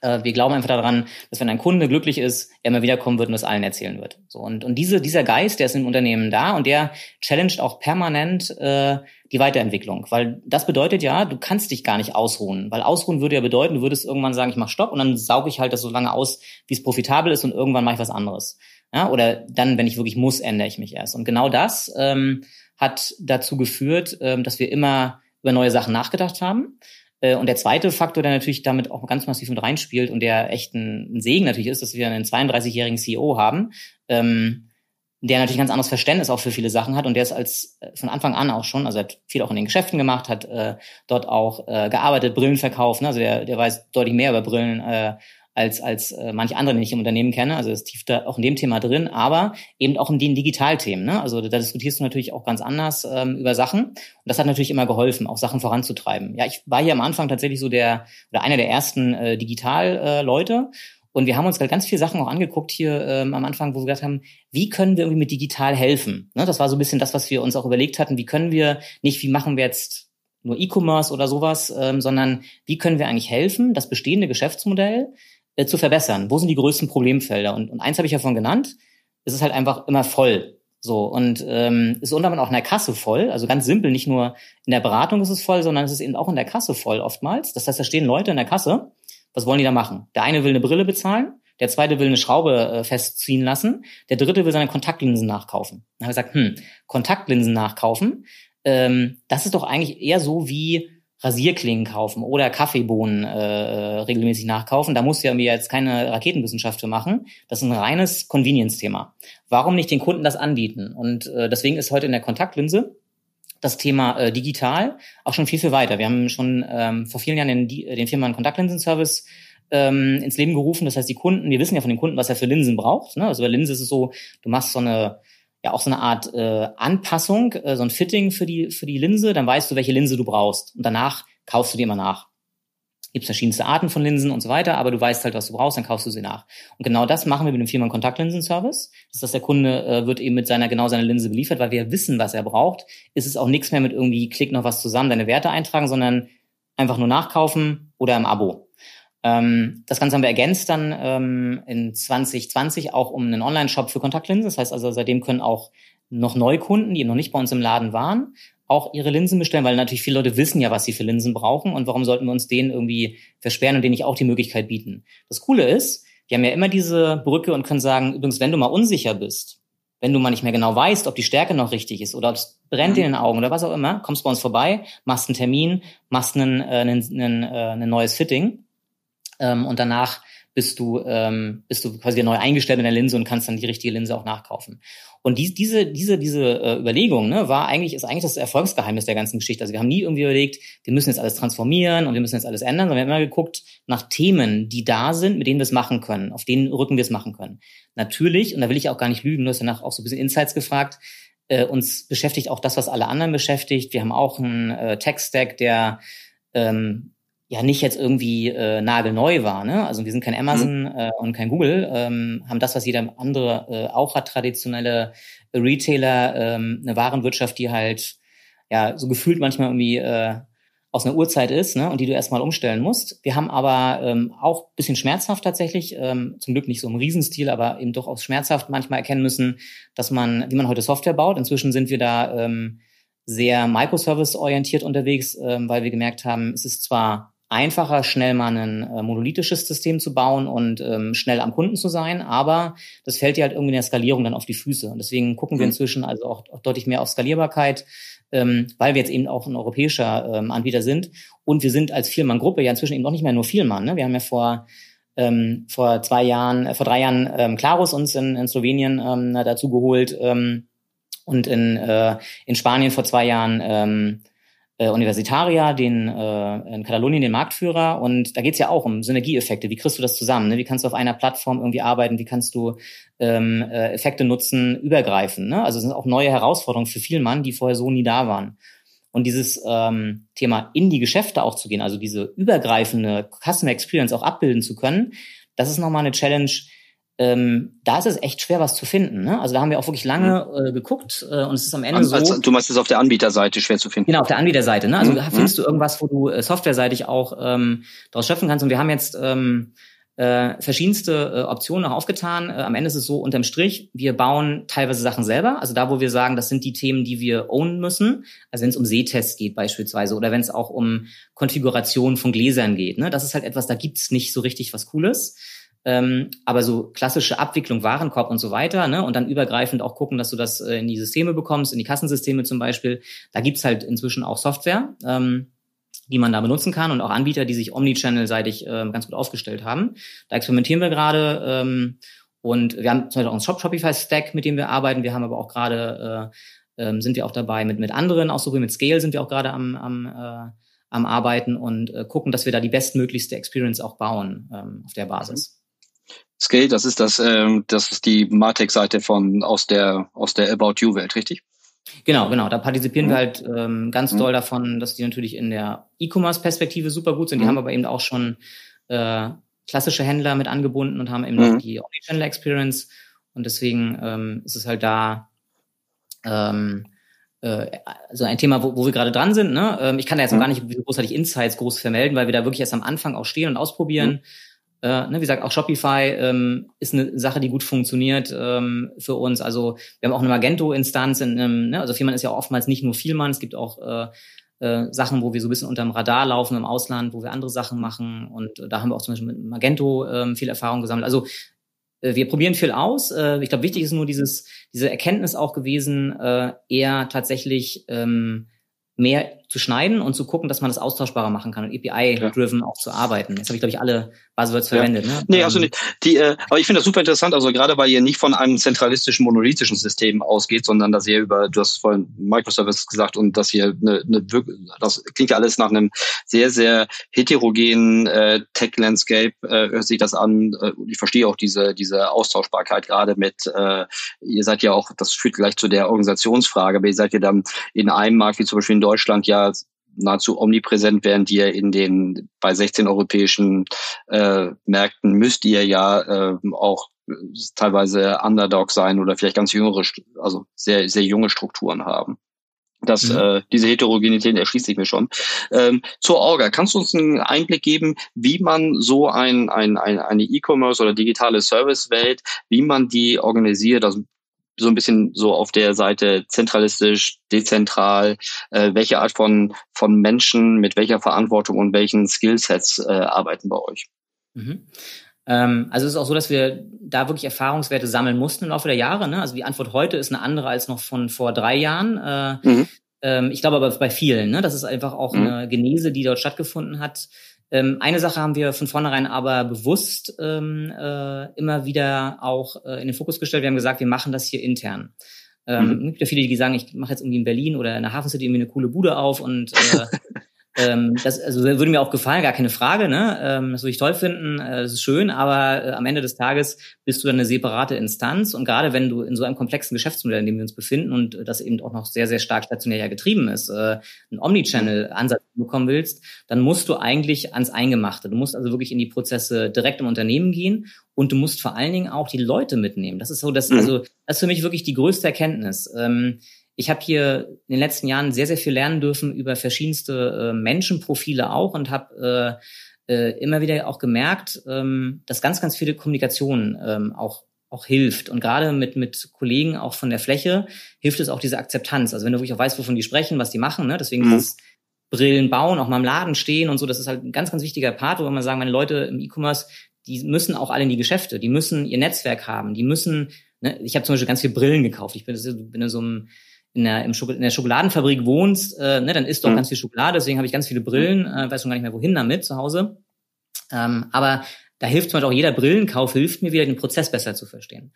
wir glauben einfach daran, dass wenn ein Kunde glücklich ist, er immer wiederkommen wird und es allen erzählen wird. So und und diese dieser Geist, der ist im Unternehmen da und der challenged auch permanent äh, die Weiterentwicklung, weil das bedeutet ja, du kannst dich gar nicht ausruhen, weil ausruhen würde ja bedeuten, du würdest irgendwann sagen, ich mache Stopp und dann sauge ich halt das so lange aus, wie es profitabel ist und irgendwann mache ich was anderes. Ja, oder dann, wenn ich wirklich muss, ändere ich mich erst. Und genau das ähm, hat dazu geführt, ähm, dass wir immer über neue Sachen nachgedacht haben. Äh, und der zweite Faktor, der natürlich damit auch ganz massiv mit reinspielt und der echt ein, Segen natürlich ist, dass wir einen 32-jährigen CEO haben, ähm, der natürlich ganz anderes Verständnis auch für viele Sachen hat und der ist als äh, von Anfang an auch schon, also hat viel auch in den Geschäften gemacht, hat äh, dort auch äh, gearbeitet, Brillen verkauft, ne? also der, der weiß deutlich mehr über Brillen äh, als, als äh, manche andere, die ich im Unternehmen kenne. Also ist tief da auch in dem Thema drin, aber eben auch in den Digitalthemen. Ne? Also da diskutierst du natürlich auch ganz anders ähm, über Sachen. Und das hat natürlich immer geholfen, auch Sachen voranzutreiben. Ja, ich war hier am Anfang tatsächlich so der oder einer der ersten äh, Digital-Leute. Äh, und wir haben uns halt ganz viele Sachen auch angeguckt hier ähm, am Anfang, wo wir gesagt haben, wie können wir irgendwie mit digital helfen? Ne? Das war so ein bisschen das, was wir uns auch überlegt hatten. Wie können wir nicht, wie machen wir jetzt nur E-Commerce oder sowas, ähm, sondern wie können wir eigentlich helfen, das bestehende Geschäftsmodell äh, zu verbessern? Wo sind die größten Problemfelder? Und, und eins habe ich ja von genannt, es ist halt einfach immer voll. So, und ähm, ist unter anderem auch in der Kasse voll. Also ganz simpel, nicht nur in der Beratung ist es voll, sondern es ist eben auch in der Kasse voll oftmals. Das heißt, da stehen Leute in der Kasse. Was wollen die da machen? Der eine will eine Brille bezahlen, der zweite will eine Schraube äh, festziehen lassen, der dritte will seine Kontaktlinsen nachkaufen. Dann habe ich gesagt, hm, Kontaktlinsen nachkaufen, ähm, das ist doch eigentlich eher so wie Rasierklingen kaufen oder Kaffeebohnen äh, regelmäßig nachkaufen. Da muss ja mir jetzt keine Raketenwissenschaft für machen. Das ist ein reines Convenience-Thema. Warum nicht den Kunden das anbieten? Und äh, deswegen ist heute in der Kontaktlinse das Thema äh, digital auch schon viel, viel weiter. Wir haben schon ähm, vor vielen Jahren den, den Firma Kontaktlinsenservice ähm, ins Leben gerufen. Das heißt, die Kunden, wir wissen ja von den Kunden, was er für Linsen braucht. Ne? Also bei Linse ist es so, du machst so eine ja auch so eine Art äh, Anpassung, äh, so ein Fitting für die, für die Linse, dann weißt du, welche Linse du brauchst. Und danach kaufst du die immer nach. Gibt verschiedenste Arten von Linsen und so weiter, aber du weißt halt, was du brauchst, dann kaufst du sie nach. Und genau das machen wir mit dem Firma Kontaktlinsen-Service. Das heißt, der Kunde äh, wird eben mit seiner genau seiner Linse beliefert, weil wir wissen, was er braucht. Ist es auch nichts mehr mit irgendwie klick noch was zusammen, deine Werte eintragen, sondern einfach nur nachkaufen oder im Abo. Ähm, das Ganze haben wir ergänzt dann ähm, in 2020 auch um einen Online-Shop für Kontaktlinsen. Das heißt also, seitdem können auch noch Neukunden, die noch nicht bei uns im Laden waren, auch ihre Linsen bestellen, weil natürlich viele Leute wissen ja, was sie für Linsen brauchen und warum sollten wir uns denen irgendwie versperren und denen nicht auch die Möglichkeit bieten. Das Coole ist, wir haben ja immer diese Brücke und können sagen, übrigens, wenn du mal unsicher bist, wenn du mal nicht mehr genau weißt, ob die Stärke noch richtig ist oder ob es brennt in den Augen oder was auch immer, kommst bei uns vorbei, machst einen Termin, machst einen, äh, einen, einen, äh, ein neues Fitting ähm, und danach bist du, ähm, bist du quasi neu eingestellt in der Linse und kannst dann die richtige Linse auch nachkaufen. Und die, diese, diese, diese äh, Überlegung ne, war eigentlich, ist eigentlich das Erfolgsgeheimnis der ganzen Geschichte. Also wir haben nie irgendwie überlegt, wir müssen jetzt alles transformieren und wir müssen jetzt alles ändern, sondern wir haben immer geguckt nach Themen, die da sind, mit denen wir es machen können, auf denen Rücken wir es machen können. Natürlich, und da will ich auch gar nicht lügen, du hast danach auch so ein bisschen Insights gefragt, äh, uns beschäftigt auch das, was alle anderen beschäftigt. Wir haben auch einen äh, Tech-Stack, der ähm, ja nicht jetzt irgendwie äh, nagelneu war. Ne? Also wir sind kein Amazon mhm. äh, und kein Google, ähm, haben das, was jeder andere äh, auch hat, traditionelle Retailer, ähm, eine Warenwirtschaft, die halt ja so gefühlt manchmal irgendwie äh, aus einer Uhrzeit ist ne, und die du erstmal umstellen musst. Wir haben aber ähm, auch bisschen schmerzhaft tatsächlich, ähm, zum Glück nicht so im Riesenstil, aber eben doch auch schmerzhaft manchmal erkennen müssen, dass man, wie man heute Software baut. Inzwischen sind wir da ähm, sehr Microservice-orientiert unterwegs, ähm, weil wir gemerkt haben, es ist zwar einfacher, schnell mal ein äh, monolithisches System zu bauen und ähm, schnell am Kunden zu sein, aber das fällt dir halt irgendwie in der Skalierung dann auf die Füße. Und deswegen gucken wir mhm. inzwischen also auch, auch deutlich mehr auf Skalierbarkeit, ähm, weil wir jetzt eben auch ein europäischer ähm, Anbieter sind. Und wir sind als Vielmann-Gruppe ja inzwischen eben noch nicht mehr nur Vielmann. Ne? Wir haben ja vor ähm, vor zwei Jahren, äh, vor drei Jahren ähm, Klarus uns in, in Slowenien ähm, dazu geholt ähm, und in, äh, in Spanien vor zwei Jahren ähm, äh, Universitaria, den äh, in Katalonien den Marktführer. Und da geht's ja auch um Synergieeffekte. Wie kriegst du das zusammen? Ne? Wie kannst du auf einer Plattform irgendwie arbeiten? Wie kannst du ähm, äh, Effekte nutzen, übergreifen? Ne? Also es sind auch neue Herausforderungen für viel Mann, die vorher so nie da waren. Und dieses ähm, Thema in die Geschäfte auch zu gehen, also diese übergreifende Customer Experience auch abbilden zu können, das ist nochmal eine Challenge, ähm, da ist es echt schwer, was zu finden. Ne? Also da haben wir auch wirklich lange mhm. äh, geguckt äh, und es ist am Ende also, so. Du meinst es auf der Anbieterseite schwer zu finden? Genau, auf der Anbieterseite. Ne? Also mhm. findest du irgendwas, wo du äh, softwareseitig auch ähm, daraus schöpfen kannst. Und wir haben jetzt ähm, äh, verschiedenste äh, Optionen noch aufgetan. Äh, am Ende ist es so, unterm Strich, wir bauen teilweise Sachen selber. Also da, wo wir sagen, das sind die Themen, die wir ownen müssen. Also wenn es um Sehtests geht beispielsweise oder wenn es auch um Konfiguration von Gläsern geht. Ne? Das ist halt etwas, da gibt's nicht so richtig was Cooles. Ähm, aber so klassische Abwicklung, Warenkorb und so weiter, ne? Und dann übergreifend auch gucken, dass du das äh, in die Systeme bekommst, in die Kassensysteme zum Beispiel. Da gibt's halt inzwischen auch Software, ähm, die man da benutzen kann und auch Anbieter, die sich Omnichannel-seitig äh, ganz gut aufgestellt haben. Da experimentieren wir gerade ähm, und wir haben zum Beispiel auch einen Shop Shopify Stack, mit dem wir arbeiten. Wir haben aber auch gerade äh, ähm, sind wir auch dabei mit mit anderen, auch so wie mit Scale sind wir auch gerade am am äh, am Arbeiten und äh, gucken, dass wir da die bestmöglichste Experience auch bauen ähm, auf der Basis. Scale, das ist das, ähm, das ist die Martech-Seite von aus der aus der About You Welt, richtig? Genau, genau. Da partizipieren mhm. wir halt ähm, ganz mhm. doll davon, dass die natürlich in der E-Commerce-Perspektive super gut sind. Die mhm. haben aber eben auch schon äh, klassische Händler mit angebunden und haben eben mhm. noch die Omnichannel Experience. Und deswegen ähm, ist es halt da ähm, äh, so ein Thema, wo, wo wir gerade dran sind. Ne? Ähm, ich kann da jetzt noch mhm. gar nicht großartig Insights groß vermelden, weil wir da wirklich erst am Anfang auch stehen und ausprobieren. Äh, ne, wie gesagt, auch Shopify ähm, ist eine Sache, die gut funktioniert ähm, für uns. Also wir haben auch eine Magento-Instanz. In einem, ne, also Firmen ist ja oftmals nicht nur Vielmann, es gibt auch äh, äh, Sachen, wo wir so ein bisschen unterm Radar laufen im Ausland, wo wir andere Sachen machen. Und äh, da haben wir auch zum Beispiel mit Magento ähm, viel Erfahrung gesammelt. Also äh, wir probieren viel aus. Äh, ich glaube, wichtig ist nur dieses, diese Erkenntnis auch gewesen, äh, eher tatsächlich ähm, mehr zu schneiden und zu gucken, dass man das austauschbarer machen kann und API-driven ja. auch zu arbeiten. Jetzt habe ich, glaube ich, alle Buzzwords ja. verwendet. Ne? Nee, also nicht. Die, äh, aber ich finde das super interessant, also gerade weil ihr nicht von einem zentralistischen, monolithischen System ausgeht, sondern dass ihr über, du hast vorhin Microservice gesagt und dass ihr eine, eine das klingt ja alles nach einem sehr, sehr heterogenen äh, Tech-Landscape, äh, hört sich das an. Äh, ich verstehe auch diese, diese Austauschbarkeit gerade mit, äh, ihr seid ja auch, das führt gleich zu der Organisationsfrage, aber ihr seid ja dann in einem Markt, wie zum Beispiel in Deutschland, ja nahezu omnipräsent, während ihr in den bei 16 europäischen äh, Märkten müsst ihr ja äh, auch teilweise Underdog sein oder vielleicht ganz jüngere, also sehr sehr junge Strukturen haben. Das, mhm. äh, diese Heterogenität erschließt sich mir schon. Ähm, zur Orga, kannst du uns einen Einblick geben, wie man so ein, ein, ein eine E-Commerce oder digitale Servicewelt, wie man die organisiert? Also so ein bisschen so auf der Seite zentralistisch, dezentral, äh, welche Art von, von Menschen mit welcher Verantwortung und welchen Skillsets äh, arbeiten bei euch? Mhm. Ähm, also es ist auch so, dass wir da wirklich Erfahrungswerte sammeln mussten im Laufe der Jahre. Ne? Also die Antwort heute ist eine andere als noch von vor drei Jahren. Äh, mhm. ähm, ich glaube aber bei vielen, ne? das ist einfach auch mhm. eine Genese, die dort stattgefunden hat. Ähm, eine Sache haben wir von vornherein aber bewusst ähm, äh, immer wieder auch äh, in den Fokus gestellt. Wir haben gesagt, wir machen das hier intern. Ähm, mhm. Es gibt ja viele, die sagen, ich mache jetzt irgendwie in Berlin oder in der Hafencity irgendwie eine coole Bude auf und äh, Ähm, das also würde mir auch gefallen, gar keine Frage. Ne? Ähm, das würde ich toll finden, äh, das ist schön, aber äh, am Ende des Tages bist du dann eine separate Instanz und gerade wenn du in so einem komplexen Geschäftsmodell, in dem wir uns befinden und äh, das eben auch noch sehr, sehr stark stationär ja getrieben ist, äh, einen Omnichannel-Ansatz bekommen willst, dann musst du eigentlich ans Eingemachte. Du musst also wirklich in die Prozesse direkt im Unternehmen gehen und du musst vor allen Dingen auch die Leute mitnehmen. Das ist so, das, mhm. also, das ist für mich wirklich die größte Erkenntnis. Ähm, ich habe hier in den letzten Jahren sehr, sehr viel lernen dürfen über verschiedenste äh, Menschenprofile auch und habe äh, äh, immer wieder auch gemerkt, ähm, dass ganz, ganz viele Kommunikation ähm, auch auch hilft. Und gerade mit, mit Kollegen auch von der Fläche hilft es auch diese Akzeptanz. Also wenn du wirklich auch weißt, wovon die sprechen, was die machen, ne? deswegen mhm. dieses Brillen bauen, auch mal im Laden stehen und so, das ist halt ein ganz, ganz wichtiger Part, wo man sagen, meine Leute im E-Commerce, die müssen auch alle in die Geschäfte, die müssen ihr Netzwerk haben, die müssen, ne? ich habe zum Beispiel ganz viel Brillen gekauft. Ich bin, bin in so einem in der, im Schoko in der Schokoladenfabrik wohnst, äh, ne, dann isst doch mhm. ganz viel Schokolade, deswegen habe ich ganz viele Brillen, äh, weiß schon gar nicht mehr wohin damit zu Hause. Ähm, aber da hilft zum Beispiel auch jeder Brillenkauf, hilft mir wieder, den Prozess besser zu verstehen.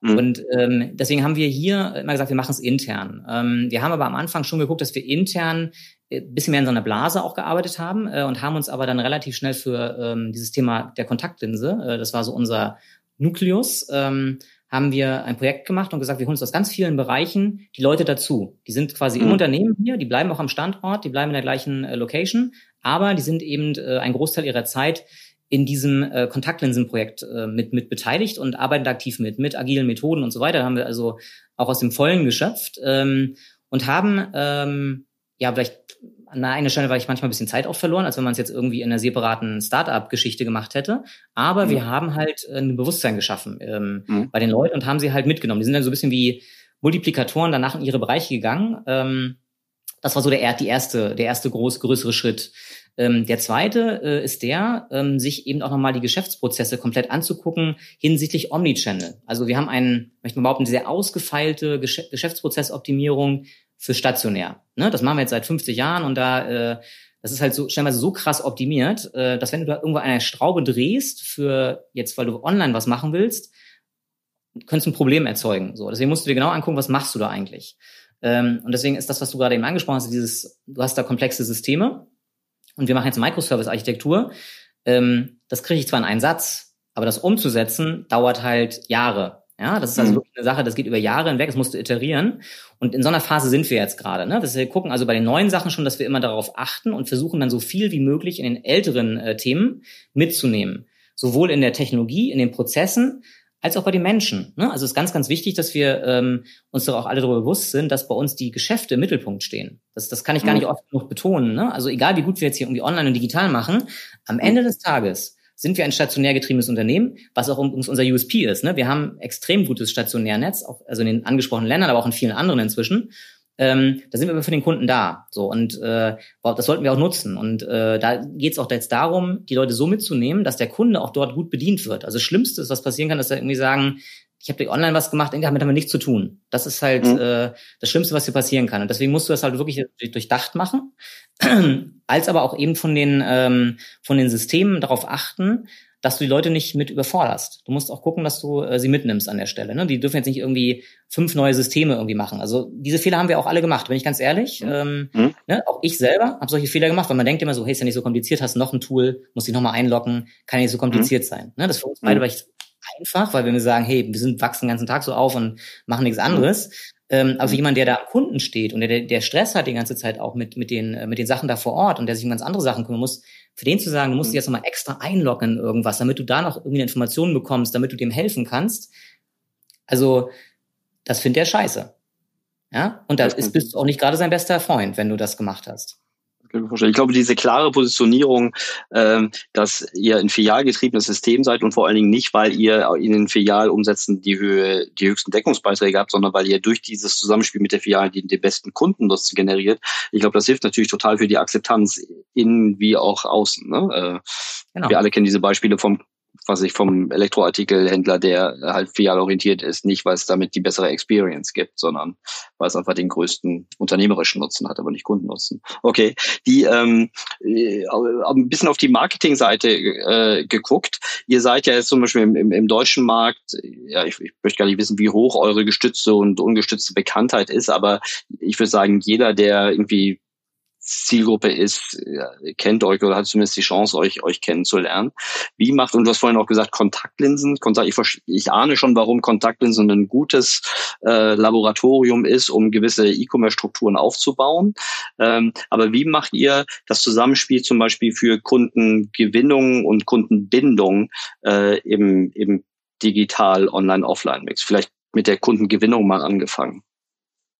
Mhm. Und ähm, deswegen haben wir hier immer gesagt, wir machen es intern. Ähm, wir haben aber am Anfang schon geguckt, dass wir intern ein äh, bisschen mehr in so einer Blase auch gearbeitet haben äh, und haben uns aber dann relativ schnell für ähm, dieses Thema der Kontaktlinse, äh, das war so unser Nukleus, ähm, haben wir ein Projekt gemacht und gesagt, wir holen uns aus ganz vielen Bereichen die Leute dazu. Die sind quasi mhm. im Unternehmen hier, die bleiben auch am Standort, die bleiben in der gleichen äh, Location, aber die sind eben äh, ein Großteil ihrer Zeit in diesem äh, Kontaktlinsenprojekt äh, mit, mit beteiligt und arbeiten da aktiv mit, mit agilen Methoden und so weiter. Da haben wir also auch aus dem Vollen geschöpft ähm, und haben, ähm, ja, vielleicht an einer Stelle war ich manchmal ein bisschen Zeit auch verloren, als wenn man es jetzt irgendwie in einer separaten Startup-Geschichte gemacht hätte. Aber mhm. wir haben halt äh, ein Bewusstsein geschaffen ähm, mhm. bei den Leuten und haben sie halt mitgenommen. Die sind dann so ein bisschen wie Multiplikatoren danach in ihre Bereiche gegangen. Ähm, das war so der, die erste, der erste groß, größere Schritt. Ähm, der zweite äh, ist der, ähm, sich eben auch nochmal die Geschäftsprozesse komplett anzugucken hinsichtlich Omnichannel. Also wir haben einen, möchte man behaupten, sehr ausgefeilte Gesch Geschäftsprozessoptimierung für stationär. Ne? Das machen wir jetzt seit 50 Jahren und da äh, das ist halt so stellenweise so krass optimiert, äh, dass wenn du da irgendwo eine Schraube drehst für jetzt, weil du online was machen willst, könntest du ein Problem erzeugen. So, deswegen musst du dir genau angucken, was machst du da eigentlich. Ähm, und deswegen ist das, was du gerade eben angesprochen hast, dieses, du hast da komplexe Systeme und wir machen jetzt Microservice-Architektur. Ähm, das kriege ich zwar in einen Satz, aber das umzusetzen dauert halt Jahre. Ja, das ist also mhm. wirklich eine Sache, das geht über Jahre hinweg, das musst du iterieren. Und in so einer Phase sind wir jetzt gerade. Ne? Das, wir gucken also bei den neuen Sachen schon, dass wir immer darauf achten und versuchen dann so viel wie möglich in den älteren äh, Themen mitzunehmen. Sowohl in der Technologie, in den Prozessen, als auch bei den Menschen. Ne? Also es ist ganz, ganz wichtig, dass wir ähm, uns doch auch alle darüber bewusst sind, dass bei uns die Geschäfte im Mittelpunkt stehen. Das, das kann ich gar mhm. nicht oft genug betonen. Ne? Also egal, wie gut wir jetzt hier irgendwie online und digital machen, am mhm. Ende des Tages sind wir ein stationär getriebenes Unternehmen, was auch unser USP ist. Ne? Wir haben extrem gutes Stationärnetz, auch, also in den angesprochenen Ländern, aber auch in vielen anderen inzwischen ähm, da sind wir für den Kunden da. So und äh, das sollten wir auch nutzen. Und äh, da geht es auch jetzt darum, die Leute so mitzunehmen, dass der Kunde auch dort gut bedient wird. Also das Schlimmste, was passieren kann, dass er irgendwie sagen, ich habe online was gemacht, damit haben wir nichts zu tun. Das ist halt mhm. äh, das Schlimmste, was dir passieren kann. Und deswegen musst du das halt wirklich durchdacht machen, als aber auch eben von den ähm, von den Systemen darauf achten, dass du die Leute nicht mit überforderst. Du musst auch gucken, dass du äh, sie mitnimmst an der Stelle. Ne? Die dürfen jetzt nicht irgendwie fünf neue Systeme irgendwie machen. Also diese Fehler haben wir auch alle gemacht, bin ich ganz ehrlich. Mhm. Ähm, mhm. ne? Auch ich selber habe solche Fehler gemacht, weil man denkt immer so, hey, ist ja nicht so kompliziert, hast noch ein Tool, muss dich nochmal einloggen, kann ja nicht so kompliziert mhm. sein. Ne? Das ist für uns beide vielleicht mhm. Einfach, weil wenn wir sagen, hey, wir sind wachsen den ganzen Tag so auf und machen nichts anderes. Ähm, aber für mhm. jemand, der da am Kunden steht und der, der Stress hat die ganze Zeit auch mit, mit, den, äh, mit den Sachen da vor Ort und der sich um ganz andere Sachen kümmern muss, für den zu sagen, du musst dich jetzt nochmal extra einloggen in irgendwas, damit du da noch irgendwie Informationen bekommst, damit du dem helfen kannst. Also, das findet er scheiße. Ja, und da ist, bist du auch nicht gerade sein bester Freund, wenn du das gemacht hast. Ich glaube, diese klare Positionierung, ähm, dass ihr ein filialgetriebenes System seid und vor allen Dingen nicht, weil ihr in den Filialumsätzen die Höhe, die höchsten Deckungsbeiträge habt, sondern weil ihr durch dieses Zusammenspiel mit der Filiale den, den besten Kundennutzen generiert. Ich glaube, das hilft natürlich total für die Akzeptanz innen wie auch außen. Ne? Äh, genau. Wir alle kennen diese Beispiele vom was ich vom Elektroartikelhändler, der halt filialorientiert ist, nicht weil es damit die bessere Experience gibt, sondern weil es einfach den größten unternehmerischen Nutzen hat, aber nicht Kundennutzen. Okay, die ähm, äh, ein bisschen auf die Marketingseite äh, geguckt. Ihr seid ja jetzt zum Beispiel im, im, im deutschen Markt, ja, ich, ich möchte gar nicht wissen, wie hoch eure gestützte und ungestützte Bekanntheit ist, aber ich würde sagen, jeder, der irgendwie Zielgruppe ist, kennt euch oder hat zumindest die Chance, euch, euch kennenzulernen. Wie macht, und du hast vorhin auch gesagt, Kontaktlinsen. Kontakt, ich, ich ahne schon, warum Kontaktlinsen ein gutes äh, Laboratorium ist, um gewisse E-Commerce-Strukturen aufzubauen. Ähm, aber wie macht ihr das Zusammenspiel zum Beispiel für Kundengewinnung und Kundenbindung äh, im, im Digital-Online-Offline-Mix? Vielleicht mit der Kundengewinnung mal angefangen.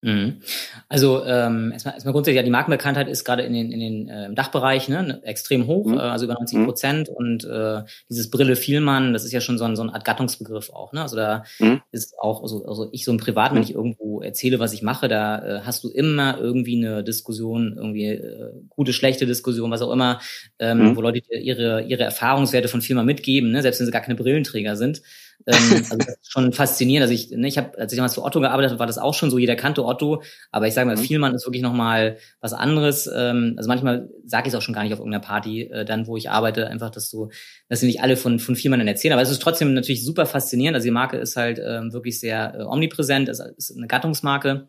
Mhm. Also ähm, erstmal, erstmal grundsätzlich, ja, die Markenbekanntheit ist gerade in den, in den äh, im Dachbereich ne, ne extrem hoch, mhm. äh, also über 90 mhm. Prozent. Mhm. Und äh, dieses Brille Vielmann, das ist ja schon so ein, so ein Art Gattungsbegriff auch. Ne? Also da mhm. ist auch, also, also ich so im Privaten, wenn mhm. ich irgendwo erzähle, was ich mache, da äh, hast du immer irgendwie eine Diskussion, irgendwie äh, gute, schlechte Diskussion, was auch immer, ähm, wo Leute ihre, ihre Erfahrungswerte von Vielmann mitgeben, ne? selbst wenn sie gar keine Brillenträger sind. Ähm, also das ist schon faszinierend. Also ich, ne, ich habe, als ich damals für Otto gearbeitet habe, war das auch schon so, jeder kannte Otto, aber ich sage mal, mhm. Vielmann ist wirklich nochmal was anderes. Ähm, also manchmal sage ich es auch schon gar nicht auf irgendeiner Party, äh, dann, wo ich arbeite, einfach, dass du, dass sie nicht alle von, von Vielmann erzählen. Aber es ist trotzdem natürlich super faszinierend. Also die Marke ist halt ähm, wirklich sehr äh, omnipräsent, es ist eine Gattungsmarke.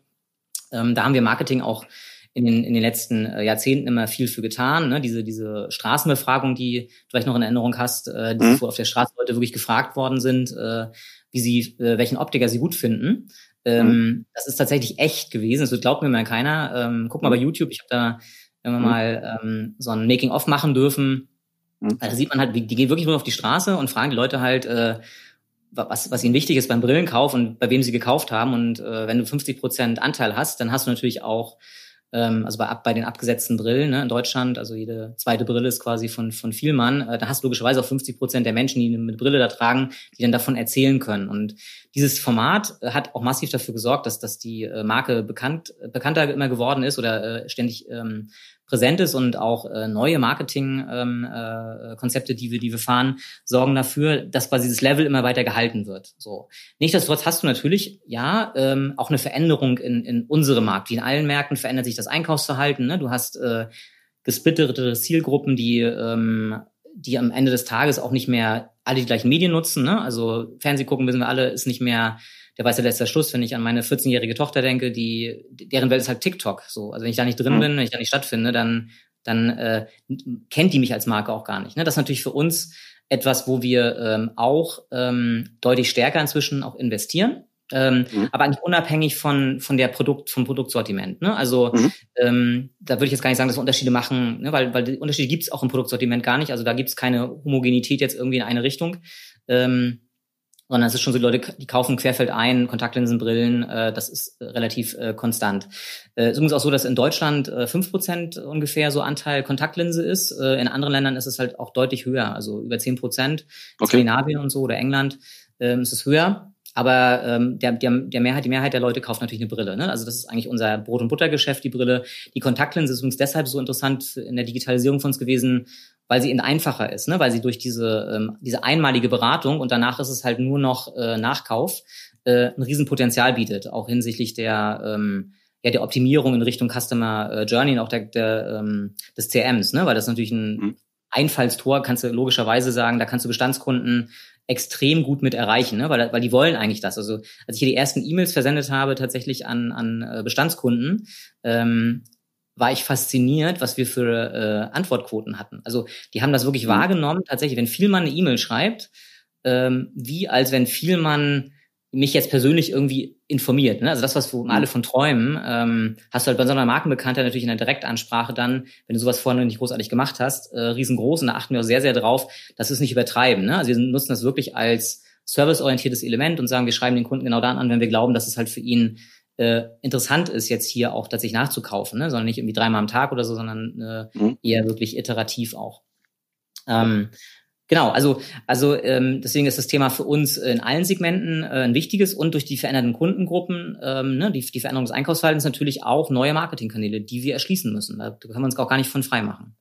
Ähm, da haben wir Marketing auch in den, in den letzten äh, Jahrzehnten immer viel für getan. Ne? Diese, diese Straßenbefragung, die du vielleicht noch in Erinnerung hast, äh, die mhm. wo auf der Straße Leute wirklich gefragt worden sind, äh, wie sie, äh, welchen Optiker sie gut finden. Ähm, mhm. Das ist tatsächlich echt gewesen. Das glaubt mir mal keiner. Ähm, guck mal bei YouTube, ich habe da immer mhm. mal ähm, so ein Making-of machen dürfen. Mhm. Da sieht man halt, die gehen wirklich nur auf die Straße und fragen die Leute halt, äh, was, was ihnen wichtig ist beim Brillenkauf und bei wem sie gekauft haben. Und äh, wenn du 50 Prozent Anteil hast, dann hast du natürlich auch ähm, also bei, bei den abgesetzten Brillen ne, in Deutschland, also jede zweite Brille ist quasi von, von Vielmann, äh, da hast du logischerweise auch 50 Prozent der Menschen, die eine Brille da tragen, die dann davon erzählen können. Und dieses Format äh, hat auch massiv dafür gesorgt, dass, dass die äh, Marke bekannt, bekannter immer geworden ist oder äh, ständig ähm, präsent ist und auch äh, neue Marketing-Konzepte, ähm, äh, die wir, die wir fahren, sorgen dafür, dass quasi dieses Level immer weiter gehalten wird. So. Nichtsdestotrotz hast du natürlich, ja, ähm, auch eine Veränderung in, in unserem Markt. Wie in allen Märkten verändert sich das Einkaufsverhalten. Ne? Du hast äh, gesplittete Zielgruppen, die, ähm, die am Ende des Tages auch nicht mehr alle die gleichen Medien nutzen. Ne? Also Fernseh gucken wissen wir alle, ist nicht mehr der weiße letzter Schluss, wenn ich an meine 14-jährige Tochter denke, die, deren Welt ist halt TikTok. So, also wenn ich da nicht drin mhm. bin, wenn ich da nicht stattfinde, dann, dann äh, kennt die mich als Marke auch gar nicht. Ne? Das ist natürlich für uns etwas, wo wir ähm, auch ähm, deutlich stärker inzwischen auch investieren. Ähm, mhm. aber eigentlich unabhängig von von der Produkt vom Produktsortiment. Ne? Also mhm. ähm, da würde ich jetzt gar nicht sagen, dass wir Unterschiede machen, ne? weil weil die Unterschiede gibt es auch im Produktsortiment gar nicht. Also da gibt es keine Homogenität jetzt irgendwie in eine Richtung. Ähm, sondern es ist schon so, die Leute, die kaufen querfeld ein, Kontaktlinsenbrillen, äh, das ist äh, relativ äh, konstant. Äh, ist übrigens auch so, dass in Deutschland äh, 5% ungefähr so Anteil Kontaktlinse ist. Äh, in anderen Ländern ist es halt auch deutlich höher, also über 10%. Okay. Skandinavien und so oder England ähm, ist es höher. Aber ähm, der, der, der Mehrheit, die Mehrheit der Leute kauft natürlich eine Brille. Ne? Also das ist eigentlich unser Brot- und Buttergeschäft, die Brille. Die Kontaktlinse ist übrigens deshalb so interessant in der Digitalisierung von uns gewesen, weil sie eben einfacher ist, ne? weil sie durch diese, ähm, diese einmalige Beratung und danach ist es halt nur noch äh, Nachkauf, äh, ein Riesenpotenzial bietet, auch hinsichtlich der, ähm, ja, der Optimierung in Richtung Customer äh, Journey und auch der, der, ähm, des CMs, ne? weil das natürlich ein mhm. Einfallstor, kannst du logischerweise sagen, da kannst du Bestandskunden extrem gut mit erreichen, ne? weil, weil die wollen eigentlich das. Also als ich hier die ersten E-Mails versendet habe, tatsächlich an, an äh, Bestandskunden, ähm, war ich fasziniert, was wir für äh, Antwortquoten hatten. Also die haben das wirklich mhm. wahrgenommen, tatsächlich, wenn Vielmann eine E-Mail schreibt, ähm, wie als wenn Vielmann mich jetzt persönlich irgendwie informiert. Ne? Also das, was wir mhm. alle von träumen, ähm, hast du halt bei so einer Markenbekannter natürlich in der Direktansprache dann, wenn du sowas vorne nicht großartig gemacht hast, äh, riesengroß. Und da achten wir auch sehr, sehr drauf, dass wir es nicht übertreiben. Ne? Also wir nutzen das wirklich als serviceorientiertes Element und sagen, wir schreiben den Kunden genau dann an, wenn wir glauben, dass es halt für ihn äh, interessant ist, jetzt hier auch tatsächlich nachzukaufen, ne? sondern nicht irgendwie dreimal am Tag oder so, sondern äh, mhm. eher wirklich iterativ auch. Ähm, Genau, also also ähm, deswegen ist das Thema für uns in allen Segmenten äh, ein wichtiges und durch die veränderten Kundengruppen, ähm, ne, die, die Veränderung des Einkaufsverhaltens natürlich auch neue Marketingkanäle, die wir erschließen müssen. Da können wir uns auch gar nicht von frei machen.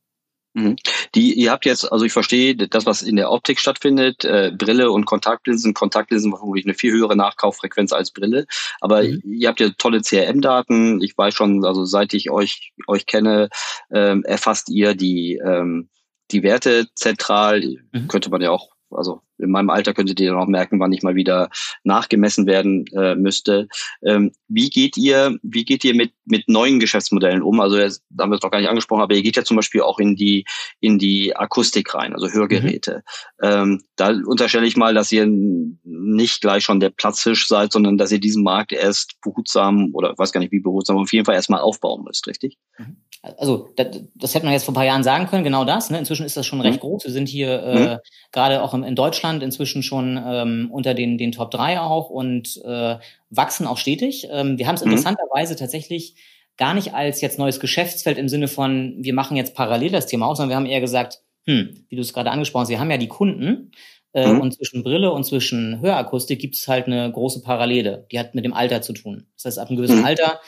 Mhm. Die, ihr habt jetzt, also ich verstehe, das, was in der Optik stattfindet, äh, Brille und Kontaktlinsen, Kontaktlinsen vermutlich eine viel höhere Nachkauffrequenz als Brille. Aber mhm. ihr habt ja tolle CRM-Daten. Ich weiß schon, also seit ich euch, euch kenne, ähm, erfasst ihr die, ähm, die Werte zentral. Mhm. Könnte man ja auch also in meinem Alter könntet ihr dann auch merken, wann ich mal wieder nachgemessen werden äh, müsste. Ähm, wie geht ihr, wie geht ihr mit, mit neuen Geschäftsmodellen um? Also jetzt, da haben wir es noch gar nicht angesprochen, aber ihr geht ja zum Beispiel auch in die, in die Akustik rein, also Hörgeräte. Mhm. Ähm, da unterstelle ich mal, dass ihr nicht gleich schon der Platzfisch seid, sondern dass ihr diesen Markt erst behutsam oder weiß gar nicht wie behutsam, auf jeden Fall erstmal aufbauen müsst, richtig? Mhm. Also das, das hätte man jetzt vor ein paar Jahren sagen können, genau das. Ne? Inzwischen ist das schon recht mhm. groß. Wir sind hier äh, mhm. gerade auch in Deutschland inzwischen schon ähm, unter den, den Top 3 auch und äh, wachsen auch stetig. Ähm, wir haben es mhm. interessanterweise tatsächlich gar nicht als jetzt neues Geschäftsfeld im Sinne von, wir machen jetzt parallel das Thema aus, sondern wir haben eher gesagt, hm, wie du es gerade angesprochen hast, wir haben ja die Kunden äh, mhm. und zwischen Brille und zwischen Hörakustik gibt es halt eine große Parallele. Die hat mit dem Alter zu tun. Das heißt, ab einem gewissen mhm. Alter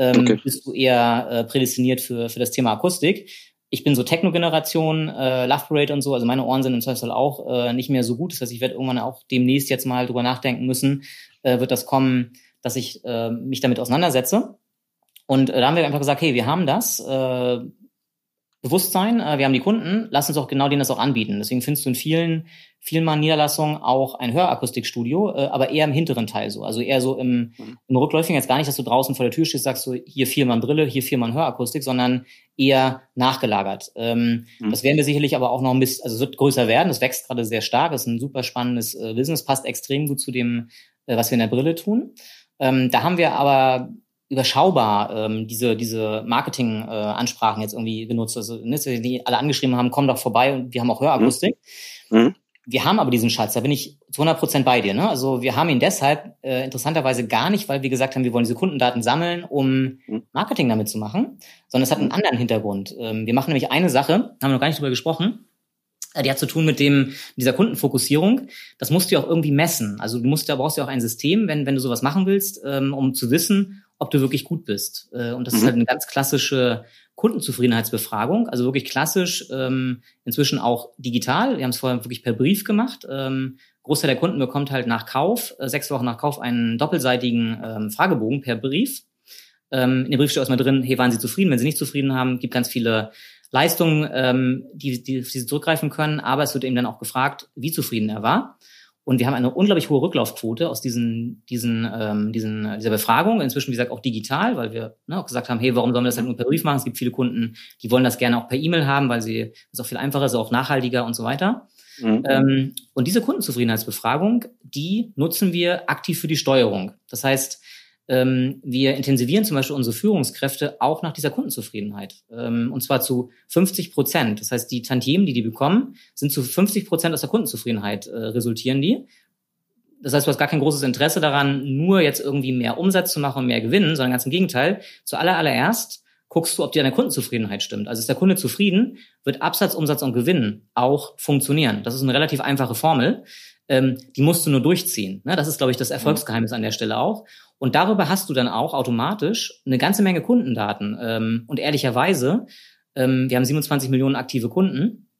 ähm, okay. bist du eher äh, prädestiniert für, für das Thema Akustik. Ich bin so Techno-Generation, äh, Love Parade und so, also meine Ohren sind im Zweifel auch äh, nicht mehr so gut. Das heißt, ich werde irgendwann auch demnächst jetzt mal drüber nachdenken müssen, äh, wird das kommen, dass ich äh, mich damit auseinandersetze. Und äh, da haben wir einfach gesagt, hey, wir haben das, äh, Bewusstsein, äh, wir haben die Kunden, lass uns auch genau denen das auch anbieten. Deswegen findest du in vielen, vielen Mal Niederlassungen auch ein Hörakustikstudio, äh, aber eher im hinteren Teil so. Also eher so im, mhm. im Rückläufigen, jetzt gar nicht, dass du draußen vor der Tür stehst, sagst du, hier viermal Brille, hier viermal Hörakustik, sondern eher nachgelagert. Ähm, mhm. Das werden wir sicherlich aber auch noch ein bisschen, also es wird größer werden, das wächst gerade sehr stark, das ist ein super spannendes äh, Business, passt extrem gut zu dem, äh, was wir in der Brille tun. Ähm, da haben wir aber überschaubar ähm, diese diese Marketing-Ansprachen äh, jetzt irgendwie genutzt. Also ne, die alle angeschrieben haben, komm doch vorbei und wir haben auch Hörakustik. Mhm. Wir haben aber diesen Schatz, da bin ich zu 100 Prozent bei dir. Ne? Also wir haben ihn deshalb äh, interessanterweise gar nicht, weil wir gesagt haben, wir wollen diese Kundendaten sammeln, um mhm. Marketing damit zu machen, sondern es hat einen anderen Hintergrund. Ähm, wir machen nämlich eine Sache, haben wir noch gar nicht drüber gesprochen, die hat zu tun mit dem, dieser Kundenfokussierung. Das musst du ja auch irgendwie messen. Also du musst, da brauchst du ja auch ein System, wenn, wenn du sowas machen willst, ähm, um zu wissen, ob du wirklich gut bist. Äh, und das mhm. ist halt eine ganz klassische Kundenzufriedenheitsbefragung, also wirklich klassisch, ähm, inzwischen auch digital. Wir haben es vorher wirklich per Brief gemacht. Ähm, Großteil der Kunden bekommt halt nach Kauf, äh, sechs Wochen nach Kauf, einen doppelseitigen ähm, Fragebogen per Brief. Ähm, in dem Brief steht erstmal drin, hey, waren Sie zufrieden? Wenn Sie nicht zufrieden haben, gibt ganz viele Leistungen, ähm, die, die, die Sie zurückgreifen können, aber es wird eben dann auch gefragt, wie zufrieden er war. Und wir haben eine unglaublich hohe Rücklaufquote aus diesen, diesen, ähm, diesen, dieser Befragung. Inzwischen, wie gesagt, auch digital, weil wir ne, auch gesagt haben, hey, warum sollen wir das halt nur per Brief machen? Es gibt viele Kunden, die wollen das gerne auch per E-Mail haben, weil sie ist auch viel einfacher, ist auch nachhaltiger und so weiter. Mhm. Ähm, und diese Kundenzufriedenheitsbefragung, die nutzen wir aktiv für die Steuerung. Das heißt, wir intensivieren zum Beispiel unsere Führungskräfte auch nach dieser Kundenzufriedenheit. Ähm, und zwar zu 50 Prozent. Das heißt, die Tantiemen, die die bekommen, sind zu 50 Prozent aus der Kundenzufriedenheit äh, resultieren die. Das heißt, du hast gar kein großes Interesse daran, nur jetzt irgendwie mehr Umsatz zu machen und mehr gewinnen, sondern ganz im Gegenteil. Zuallererst guckst du, ob dir deine Kundenzufriedenheit stimmt. Also ist der Kunde zufrieden, wird Absatz, Umsatz und Gewinn auch funktionieren. Das ist eine relativ einfache Formel. Ähm, die musst du nur durchziehen. Ne? Das ist, glaube ich, das Erfolgsgeheimnis an der Stelle auch. Und darüber hast du dann auch automatisch eine ganze Menge Kundendaten. Ähm, und ehrlicherweise, ähm, wir haben 27 Millionen aktive Kunden,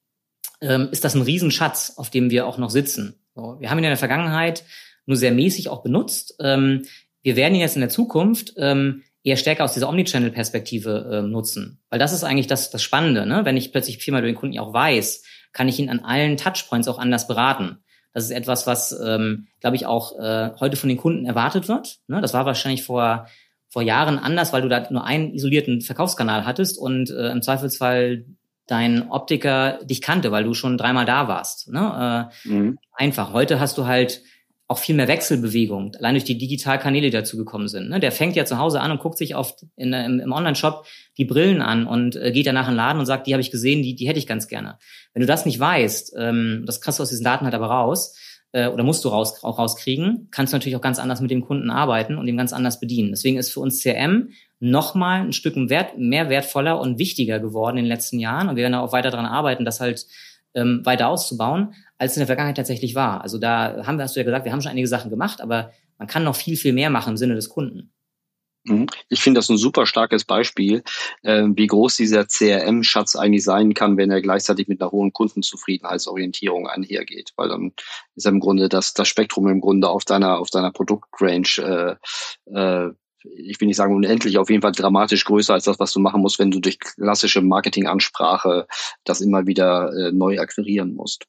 ähm, ist das ein Riesenschatz, auf dem wir auch noch sitzen. So, wir haben ihn in der Vergangenheit nur sehr mäßig auch benutzt. Ähm, wir werden ihn jetzt in der Zukunft ähm, eher stärker aus dieser Omnichannel-Perspektive äh, nutzen. Weil das ist eigentlich das, das Spannende. Ne? Wenn ich plötzlich viermal über den Kunden auch weiß, kann ich ihn an allen Touchpoints auch anders beraten. Das ist etwas, was, ähm, glaube ich, auch äh, heute von den Kunden erwartet wird. Ne? Das war wahrscheinlich vor, vor Jahren anders, weil du da nur einen isolierten Verkaufskanal hattest und äh, im Zweifelsfall dein Optiker dich kannte, weil du schon dreimal da warst. Ne? Äh, mhm. Einfach. Heute hast du halt auch viel mehr Wechselbewegung, allein durch die Digitalkanäle, die dazu gekommen sind. Ne? Der fängt ja zu Hause an und guckt sich auf, in, im, Online-Shop die Brillen an und äh, geht danach in den Laden und sagt, die habe ich gesehen, die, die hätte ich ganz gerne. Wenn du das nicht weißt, ähm, das kriegst du aus diesen Daten halt aber raus, äh, oder musst du raus, auch rauskriegen, kannst du natürlich auch ganz anders mit dem Kunden arbeiten und ihm ganz anders bedienen. Deswegen ist für uns CRM nochmal ein Stück mehr wertvoller und wichtiger geworden in den letzten Jahren. Und wir werden auch weiter daran arbeiten, das halt ähm, weiter auszubauen, als in der Vergangenheit tatsächlich war. Also da haben wir, hast du ja gesagt, wir haben schon einige Sachen gemacht, aber man kann noch viel, viel mehr machen im Sinne des Kunden. Mhm. Ich finde das ein super starkes Beispiel, äh, wie groß dieser CRM-Schatz eigentlich sein kann, wenn er gleichzeitig mit einer hohen Kundenzufriedenheitsorientierung einhergeht. Weil dann ist im Grunde das, das Spektrum im Grunde auf deiner, auf deiner Produktrange äh, äh, ich will nicht sagen unendlich, auf jeden Fall dramatisch größer als das, was du machen musst, wenn du durch klassische Marketingansprache das immer wieder äh, neu akquirieren musst.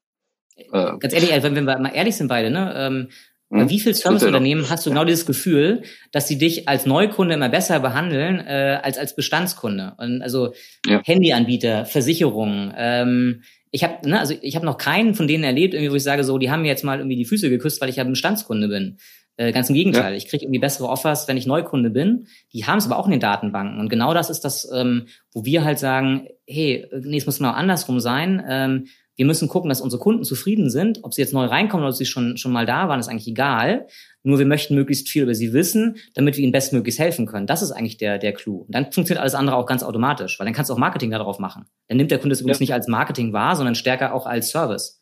Äh, Ganz ehrlich, wenn wir mal ehrlich sind beide, ne? Ähm, hm? Wie viel Serviceunternehmen hast du genau dieses Gefühl, dass sie dich als Neukunde immer besser behandeln äh, als als Bestandskunde? Und also ja. Handyanbieter, Versicherungen. Ähm, ich habe, ne, also ich habe noch keinen von denen erlebt, irgendwie, wo ich sage, so, die haben mir jetzt mal irgendwie die Füße geküsst, weil ich ja Bestandskunde bin. Äh, ganz im Gegenteil, ja. ich kriege irgendwie bessere Offers, wenn ich Neukunde bin. Die haben es aber auch in den Datenbanken. Und genau das ist das, ähm, wo wir halt sagen, hey, nee, es muss genau andersrum sein. Ähm, wir müssen gucken, dass unsere Kunden zufrieden sind. Ob sie jetzt neu reinkommen oder ob sie schon, schon mal da waren, ist eigentlich egal. Nur wir möchten möglichst viel über sie wissen, damit wir ihnen bestmöglichst helfen können. Das ist eigentlich der, der Clou. Und dann funktioniert alles andere auch ganz automatisch, weil dann kannst du auch Marketing darauf machen. Dann nimmt der Kunde es übrigens ja. nicht als Marketing wahr, sondern stärker auch als Service.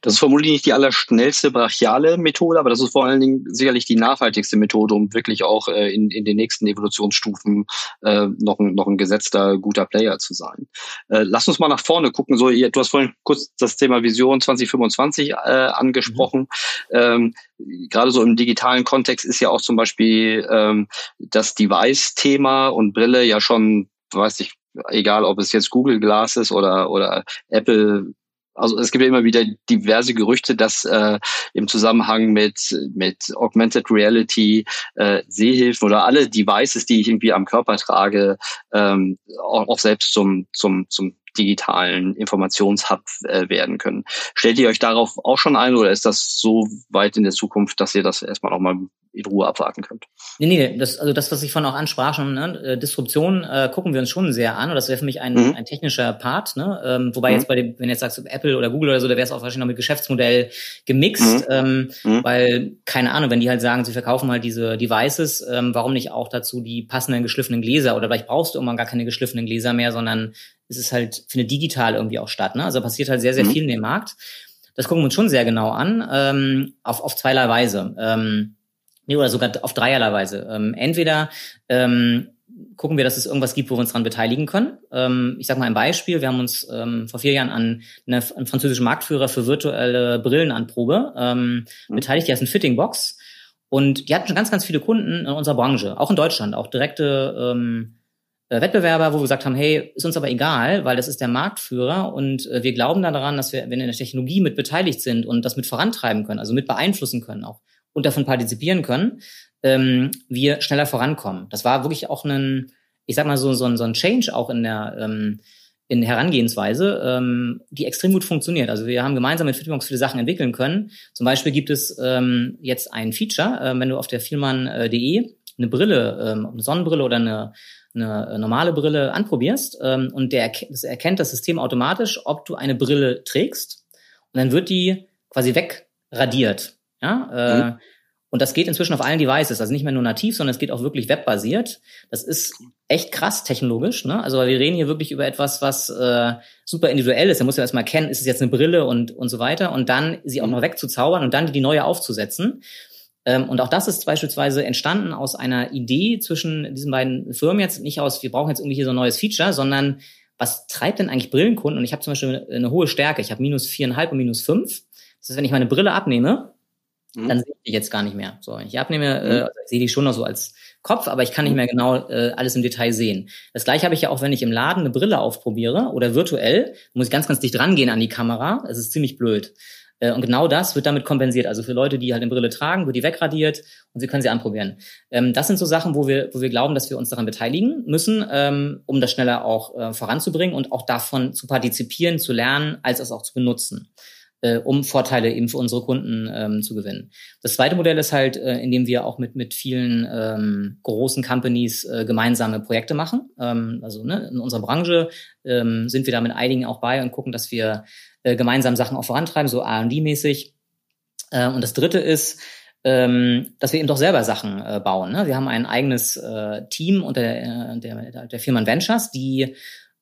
Das ist vermutlich nicht die allerschnellste brachiale Methode, aber das ist vor allen Dingen sicherlich die nachhaltigste Methode, um wirklich auch äh, in, in den nächsten Evolutionsstufen äh, noch, ein, noch ein gesetzter, guter Player zu sein. Äh, lass uns mal nach vorne gucken. So, du hast vorhin kurz das Thema Vision 2025 äh, angesprochen. Ähm, Gerade so im digitalen Kontext ist ja auch zum Beispiel ähm, das Device-Thema und Brille ja schon, weiß ich, egal ob es jetzt Google Glass ist oder, oder Apple also es gibt ja immer wieder diverse Gerüchte, dass äh, im Zusammenhang mit, mit Augmented Reality äh, Sehhilfen oder alle Devices, die ich irgendwie am Körper trage, ähm, auch, auch selbst zum, zum, zum digitalen Informationshub äh, werden können. Stellt ihr euch darauf auch schon ein oder ist das so weit in der Zukunft, dass ihr das erstmal noch mal in Ruhe abwarten könnt? Nee, nee, das, also das, was ich vorhin auch ansprach, schon, ne, äh, Disruption äh, gucken wir uns schon sehr an. Und das wäre für mich ein, mhm. ein technischer Part. Ne? Ähm, wobei mhm. jetzt bei dem, wenn jetzt sagst Apple oder Google oder so, da wäre es auch wahrscheinlich noch mit Geschäftsmodell gemixt. Mhm. Ähm, mhm. Weil, keine Ahnung, wenn die halt sagen, sie verkaufen halt diese Devices, ähm, warum nicht auch dazu die passenden geschliffenen Gläser? Oder vielleicht brauchst du irgendwann gar keine geschliffenen Gläser mehr, sondern es ist halt, findet digital irgendwie auch statt. Ne? Also passiert halt sehr, sehr mhm. viel in dem Markt. Das gucken wir uns schon sehr genau an, ähm, auf, auf zweierlei Weise. Ähm, nee, oder sogar auf dreierlei Weise. Ähm, entweder ähm, gucken wir, dass es irgendwas gibt, wo wir uns dran beteiligen können. Ähm, ich sage mal ein Beispiel. Wir haben uns ähm, vor vier Jahren an eine, einen französischen Marktführer für virtuelle Brillenanprobe ähm, mhm. beteiligt. Die heißt ein Fitting Box. Und die hatten schon ganz, ganz viele Kunden in unserer Branche, auch in Deutschland, auch direkte ähm, äh, Wettbewerber, wo wir gesagt haben, hey, ist uns aber egal, weil das ist der Marktführer und äh, wir glauben daran, dass wir, wenn wir in der Technologie mit beteiligt sind und das mit vorantreiben können, also mit beeinflussen können auch und davon partizipieren können, ähm, wir schneller vorankommen. Das war wirklich auch ein, ich sag mal so, so, ein, so ein Change auch in der ähm, in Herangehensweise, ähm, die extrem gut funktioniert. Also wir haben gemeinsam mit Fitbox viele Sachen entwickeln können. Zum Beispiel gibt es ähm, jetzt ein Feature, äh, wenn du auf der Vielmann.de eine Brille, ähm, eine Sonnenbrille oder eine eine normale Brille anprobierst ähm, und der das erkennt das System automatisch, ob du eine Brille trägst und dann wird die quasi wegradiert. Ja, äh, mhm. Und das geht inzwischen auf allen Devices, also nicht mehr nur nativ, sondern es geht auch wirklich webbasiert. Das ist echt krass technologisch. Ne? Also wir reden hier wirklich über etwas, was äh, super individuell ist. Da muss ja erstmal kennen, ist es jetzt eine Brille und, und so weiter. Und dann sie auch mhm. noch wegzuzaubern und dann die neue aufzusetzen. Ähm, und auch das ist beispielsweise entstanden aus einer Idee zwischen diesen beiden Firmen jetzt, nicht aus, wir brauchen jetzt irgendwie hier so ein neues Feature, sondern was treibt denn eigentlich Brillenkunden? Und ich habe zum Beispiel eine hohe Stärke, ich habe minus viereinhalb und minus fünf. Das heißt, wenn ich meine Brille abnehme, mhm. dann sehe ich die jetzt gar nicht mehr. So, wenn ich abnehme, mhm. äh, also ich sehe die schon noch so als Kopf, aber ich kann nicht mhm. mehr genau äh, alles im Detail sehen. Das gleiche habe ich ja auch, wenn ich im Laden eine Brille aufprobiere oder virtuell, muss ich ganz, ganz dicht rangehen an die Kamera. Es ist ziemlich blöd. Äh, und genau das wird damit kompensiert. Also für Leute, die halt eine Brille tragen, wird die wegradiert und sie können sie anprobieren. Ähm, das sind so Sachen, wo wir, wo wir glauben, dass wir uns daran beteiligen müssen, ähm, um das schneller auch äh, voranzubringen und auch davon zu partizipieren, zu lernen, als es auch zu benutzen äh, um Vorteile eben für unsere Kunden ähm, zu gewinnen. Das zweite Modell ist halt, indem wir auch mit, mit vielen großen Companies gemeinsame Projekte machen. Also ne, in unserer Branche sind wir da mit einigen auch bei und gucken, dass wir äh, gemeinsam Sachen auch vorantreiben, so R&D-mäßig. Äh, und das dritte ist, ähm, dass wir eben doch selber Sachen äh, bauen. Ne? Wir haben ein eigenes äh, Team unter der, äh, der, der Firma Ventures, die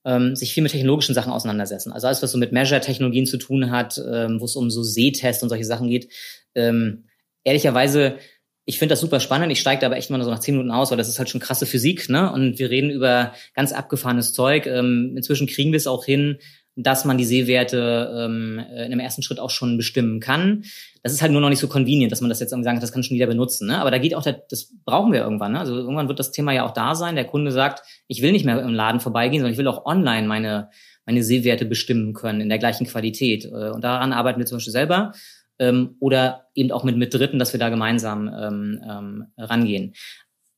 ähm, sich viel mit technologischen Sachen auseinandersetzen. Also alles, was so mit Measure-Technologien zu tun hat, ähm, wo es um so Sehtests und solche Sachen geht. Ähm, ehrlicherweise, ich finde das super spannend. Ich steige aber echt mal so nach zehn Minuten aus, weil das ist halt schon krasse Physik, ne? Und wir reden über ganz abgefahrenes Zeug. Ähm, inzwischen kriegen wir es auch hin, dass man die Sehwerte ähm, in einem ersten Schritt auch schon bestimmen kann. Das ist halt nur noch nicht so convenient, dass man das jetzt irgendwie sagt, das kann schon wieder benutzen. Ne? Aber da geht auch, der, das brauchen wir irgendwann. Ne? Also irgendwann wird das Thema ja auch da sein. Der Kunde sagt, ich will nicht mehr im Laden vorbeigehen, sondern ich will auch online meine, meine Sehwerte bestimmen können in der gleichen Qualität. Äh, und daran arbeiten wir zum Beispiel selber ähm, oder eben auch mit, mit Dritten, dass wir da gemeinsam ähm, ähm, rangehen.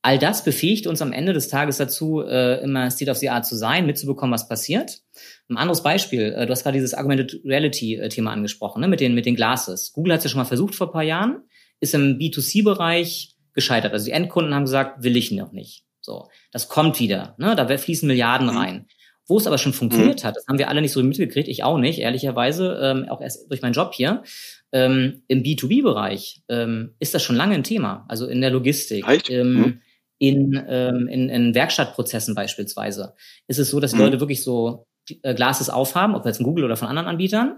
All das befähigt uns am Ende des Tages dazu, äh, immer State of the Art zu sein, mitzubekommen, was passiert. Ein anderes Beispiel, äh, du hast gerade dieses Augmented Reality-Thema angesprochen, ne, mit den, mit den Glasses. Google hat es ja schon mal versucht vor ein paar Jahren. ist im B2C-Bereich gescheitert. Also die Endkunden haben gesagt, will ich noch nicht. So, das kommt wieder. Ne? Da fließen Milliarden mhm. rein. Wo es aber schon funktioniert mhm. hat, das haben wir alle nicht so mitgekriegt, ich auch nicht, ehrlicherweise, ähm, auch erst durch meinen Job hier. Ähm, Im B2B-Bereich ähm, ist das schon lange ein Thema, also in der Logistik. Ähm, mhm. In, ähm, in, in Werkstattprozessen beispielsweise ist es so, dass die mhm. Leute wirklich so äh, Glases aufhaben, ob jetzt von Google oder von anderen Anbietern,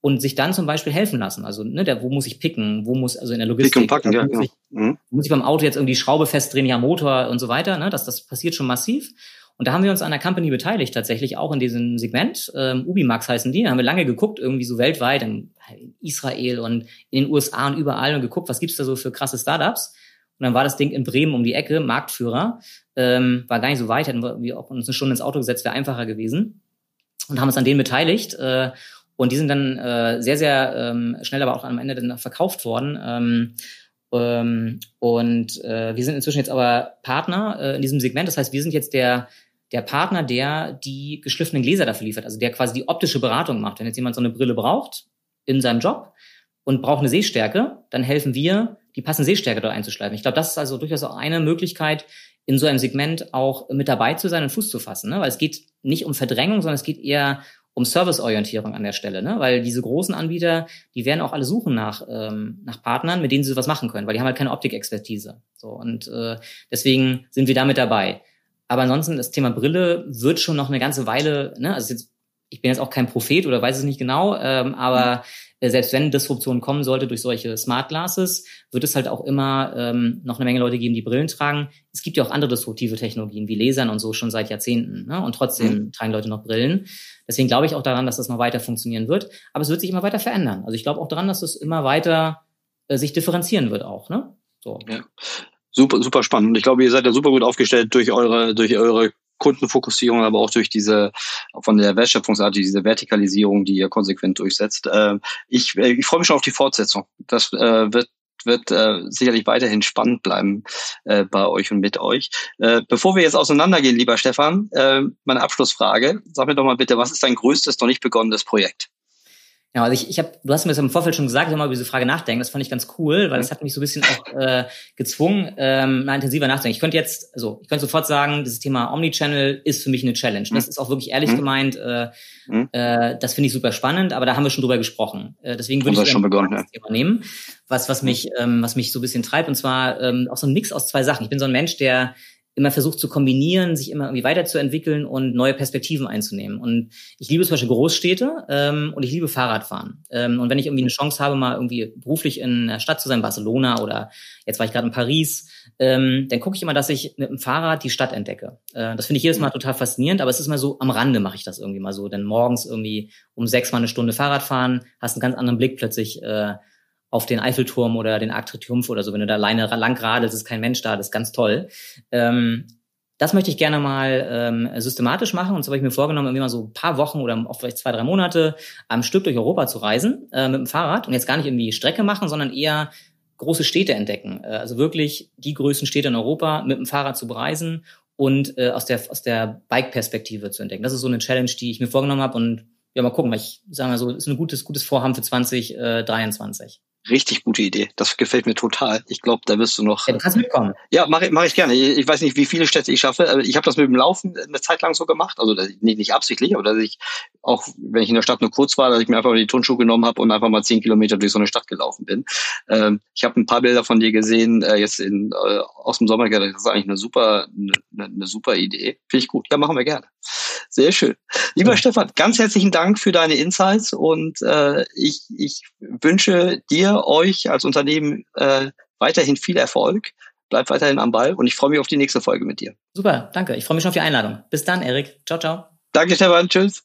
und sich dann zum Beispiel helfen lassen. Also, ne, der, wo muss ich picken? Wo muss, also in der Logistik, und packen, ja, muss, genau. ich, mhm. muss ich beim Auto jetzt irgendwie Schraube festdrehen, ja, Motor und so weiter, ne? Das, das passiert schon massiv. Und da haben wir uns an der Company beteiligt, tatsächlich auch in diesem Segment. Ähm, Ubimax heißen die. Da haben wir lange geguckt, irgendwie so weltweit, in Israel und in den USA und überall und geguckt, was gibt's da so für krasse Startups. Und dann war das Ding in Bremen um die Ecke, Marktführer. Ähm, war gar nicht so weit, hätten wir auch uns eine Stunde ins Auto gesetzt, wäre einfacher gewesen. Und haben uns an denen beteiligt. Äh, und die sind dann äh, sehr, sehr ähm, schnell aber auch am Ende dann verkauft worden. Ähm, ähm, und äh, wir sind inzwischen jetzt aber Partner äh, in diesem Segment. Das heißt, wir sind jetzt der, der Partner, der die geschliffenen Gläser dafür liefert, also der quasi die optische Beratung macht. Wenn jetzt jemand so eine Brille braucht in seinem Job und braucht eine Sehstärke, dann helfen wir, die passende Sehstärke dort einzuschleifen. Ich glaube, das ist also durchaus auch eine Möglichkeit, in so einem Segment auch mit dabei zu sein und Fuß zu fassen. Ne? Weil es geht nicht um Verdrängung, sondern es geht eher um Serviceorientierung an der Stelle, ne? Weil diese großen Anbieter, die werden auch alle suchen nach ähm, nach Partnern, mit denen sie was machen können, weil die haben halt keine Optikexpertise. So und äh, deswegen sind wir damit dabei. Aber ansonsten das Thema Brille wird schon noch eine ganze Weile, ne? Also jetzt, ich bin jetzt auch kein Prophet oder weiß es nicht genau, ähm, aber äh, selbst wenn Disruption kommen sollte durch solche Smart Glasses, wird es halt auch immer ähm, noch eine Menge Leute geben, die Brillen tragen. Es gibt ja auch andere disruptive Technologien wie Lasern und so schon seit Jahrzehnten. Ne? Und trotzdem mhm. tragen Leute noch Brillen. Deswegen glaube ich auch daran, dass das noch weiter funktionieren wird. Aber es wird sich immer weiter verändern. Also ich glaube auch daran, dass es immer weiter äh, sich differenzieren wird auch. Ne? So. Ja. Super, super spannend. Und ich glaube, ihr seid ja super gut aufgestellt durch eure, durch eure Kundenfokussierung, aber auch durch diese von der Wertschöpfungsart, diese Vertikalisierung, die ihr konsequent durchsetzt. Äh, ich, äh, ich freue mich schon auf die Fortsetzung. Das äh, wird wird äh, sicherlich weiterhin spannend bleiben äh, bei euch und mit euch. Äh, bevor wir jetzt auseinandergehen, lieber Stefan, äh, meine Abschlussfrage. Sag mir doch mal bitte, was ist dein größtes noch nicht begonnenes Projekt? Ja, also ich, ich habe, du hast mir das im Vorfeld schon gesagt, ich mal über diese Frage nachdenken. Das fand ich ganz cool, weil das hat mich so ein bisschen auch äh, gezwungen, ähm, mal intensiver nachzudenken. Ich könnte jetzt, also ich könnte sofort sagen, dieses Thema Omnichannel ist für mich eine Challenge. Das ist auch wirklich ehrlich mhm. gemeint. Äh, mhm. äh, das finde ich super spannend, aber da haben wir schon drüber gesprochen. Äh, deswegen würde ich schon begonnen, das Thema nehmen, was was mich ähm, was mich so ein bisschen treibt und zwar ähm, auch so ein Mix aus zwei Sachen. Ich bin so ein Mensch, der immer versucht zu kombinieren, sich immer irgendwie weiterzuentwickeln und neue Perspektiven einzunehmen. Und ich liebe zum Beispiel Großstädte ähm, und ich liebe Fahrradfahren. Ähm, und wenn ich irgendwie eine Chance habe, mal irgendwie beruflich in einer Stadt zu sein, Barcelona oder jetzt war ich gerade in Paris, ähm, dann gucke ich immer, dass ich mit dem Fahrrad die Stadt entdecke. Äh, das finde ich jedes Mal total faszinierend, aber es ist mal so, am Rande mache ich das irgendwie mal so. Denn morgens irgendwie um sechs mal eine Stunde Fahrrad fahren, hast einen ganz anderen Blick plötzlich äh, auf den Eiffelturm oder den Arc de Triomphe oder so, wenn du da alleine lang radelst, ist kein Mensch da, das ist ganz toll. Ähm, das möchte ich gerne mal ähm, systematisch machen. Und so habe ich mir vorgenommen, irgendwie mal so ein paar Wochen oder auch vielleicht zwei, drei Monate am Stück durch Europa zu reisen äh, mit dem Fahrrad und jetzt gar nicht irgendwie Strecke machen, sondern eher große Städte entdecken. Äh, also wirklich die größten Städte in Europa mit dem Fahrrad zu bereisen und äh, aus der aus der Bike-Perspektive zu entdecken. Das ist so eine Challenge, die ich mir vorgenommen habe und ja, mal gucken, weil ich sage mal so, ist ein gutes, gutes Vorhaben für 2023. Richtig gute Idee. Das gefällt mir total. Ich glaube, da wirst du noch. Ja, du kannst mitkommen. Ja, mache mach ich gerne. Ich, ich weiß nicht, wie viele Städte ich schaffe. Ich habe das mit dem Laufen eine Zeit lang so gemacht. Also nicht, nicht absichtlich, aber dass ich auch, wenn ich in der Stadt nur kurz war, dass ich mir einfach mal die Turnschuhe genommen habe und einfach mal zehn Kilometer durch so eine Stadt gelaufen bin. Ähm, ich habe ein paar Bilder von dir gesehen, äh, jetzt in, äh, aus dem Sommer. Das ist eigentlich eine super, eine, eine super Idee. Finde ich gut. Ja, machen wir gerne. Sehr schön. Lieber ja. Stefan, ganz herzlichen Dank für deine Insights und äh, ich, ich wünsche dir, euch als Unternehmen äh, weiterhin viel Erfolg. Bleib weiterhin am Ball und ich freue mich auf die nächste Folge mit dir. Super, danke. Ich freue mich schon auf die Einladung. Bis dann, Erik. Ciao, ciao. Danke, Stefan. Tschüss.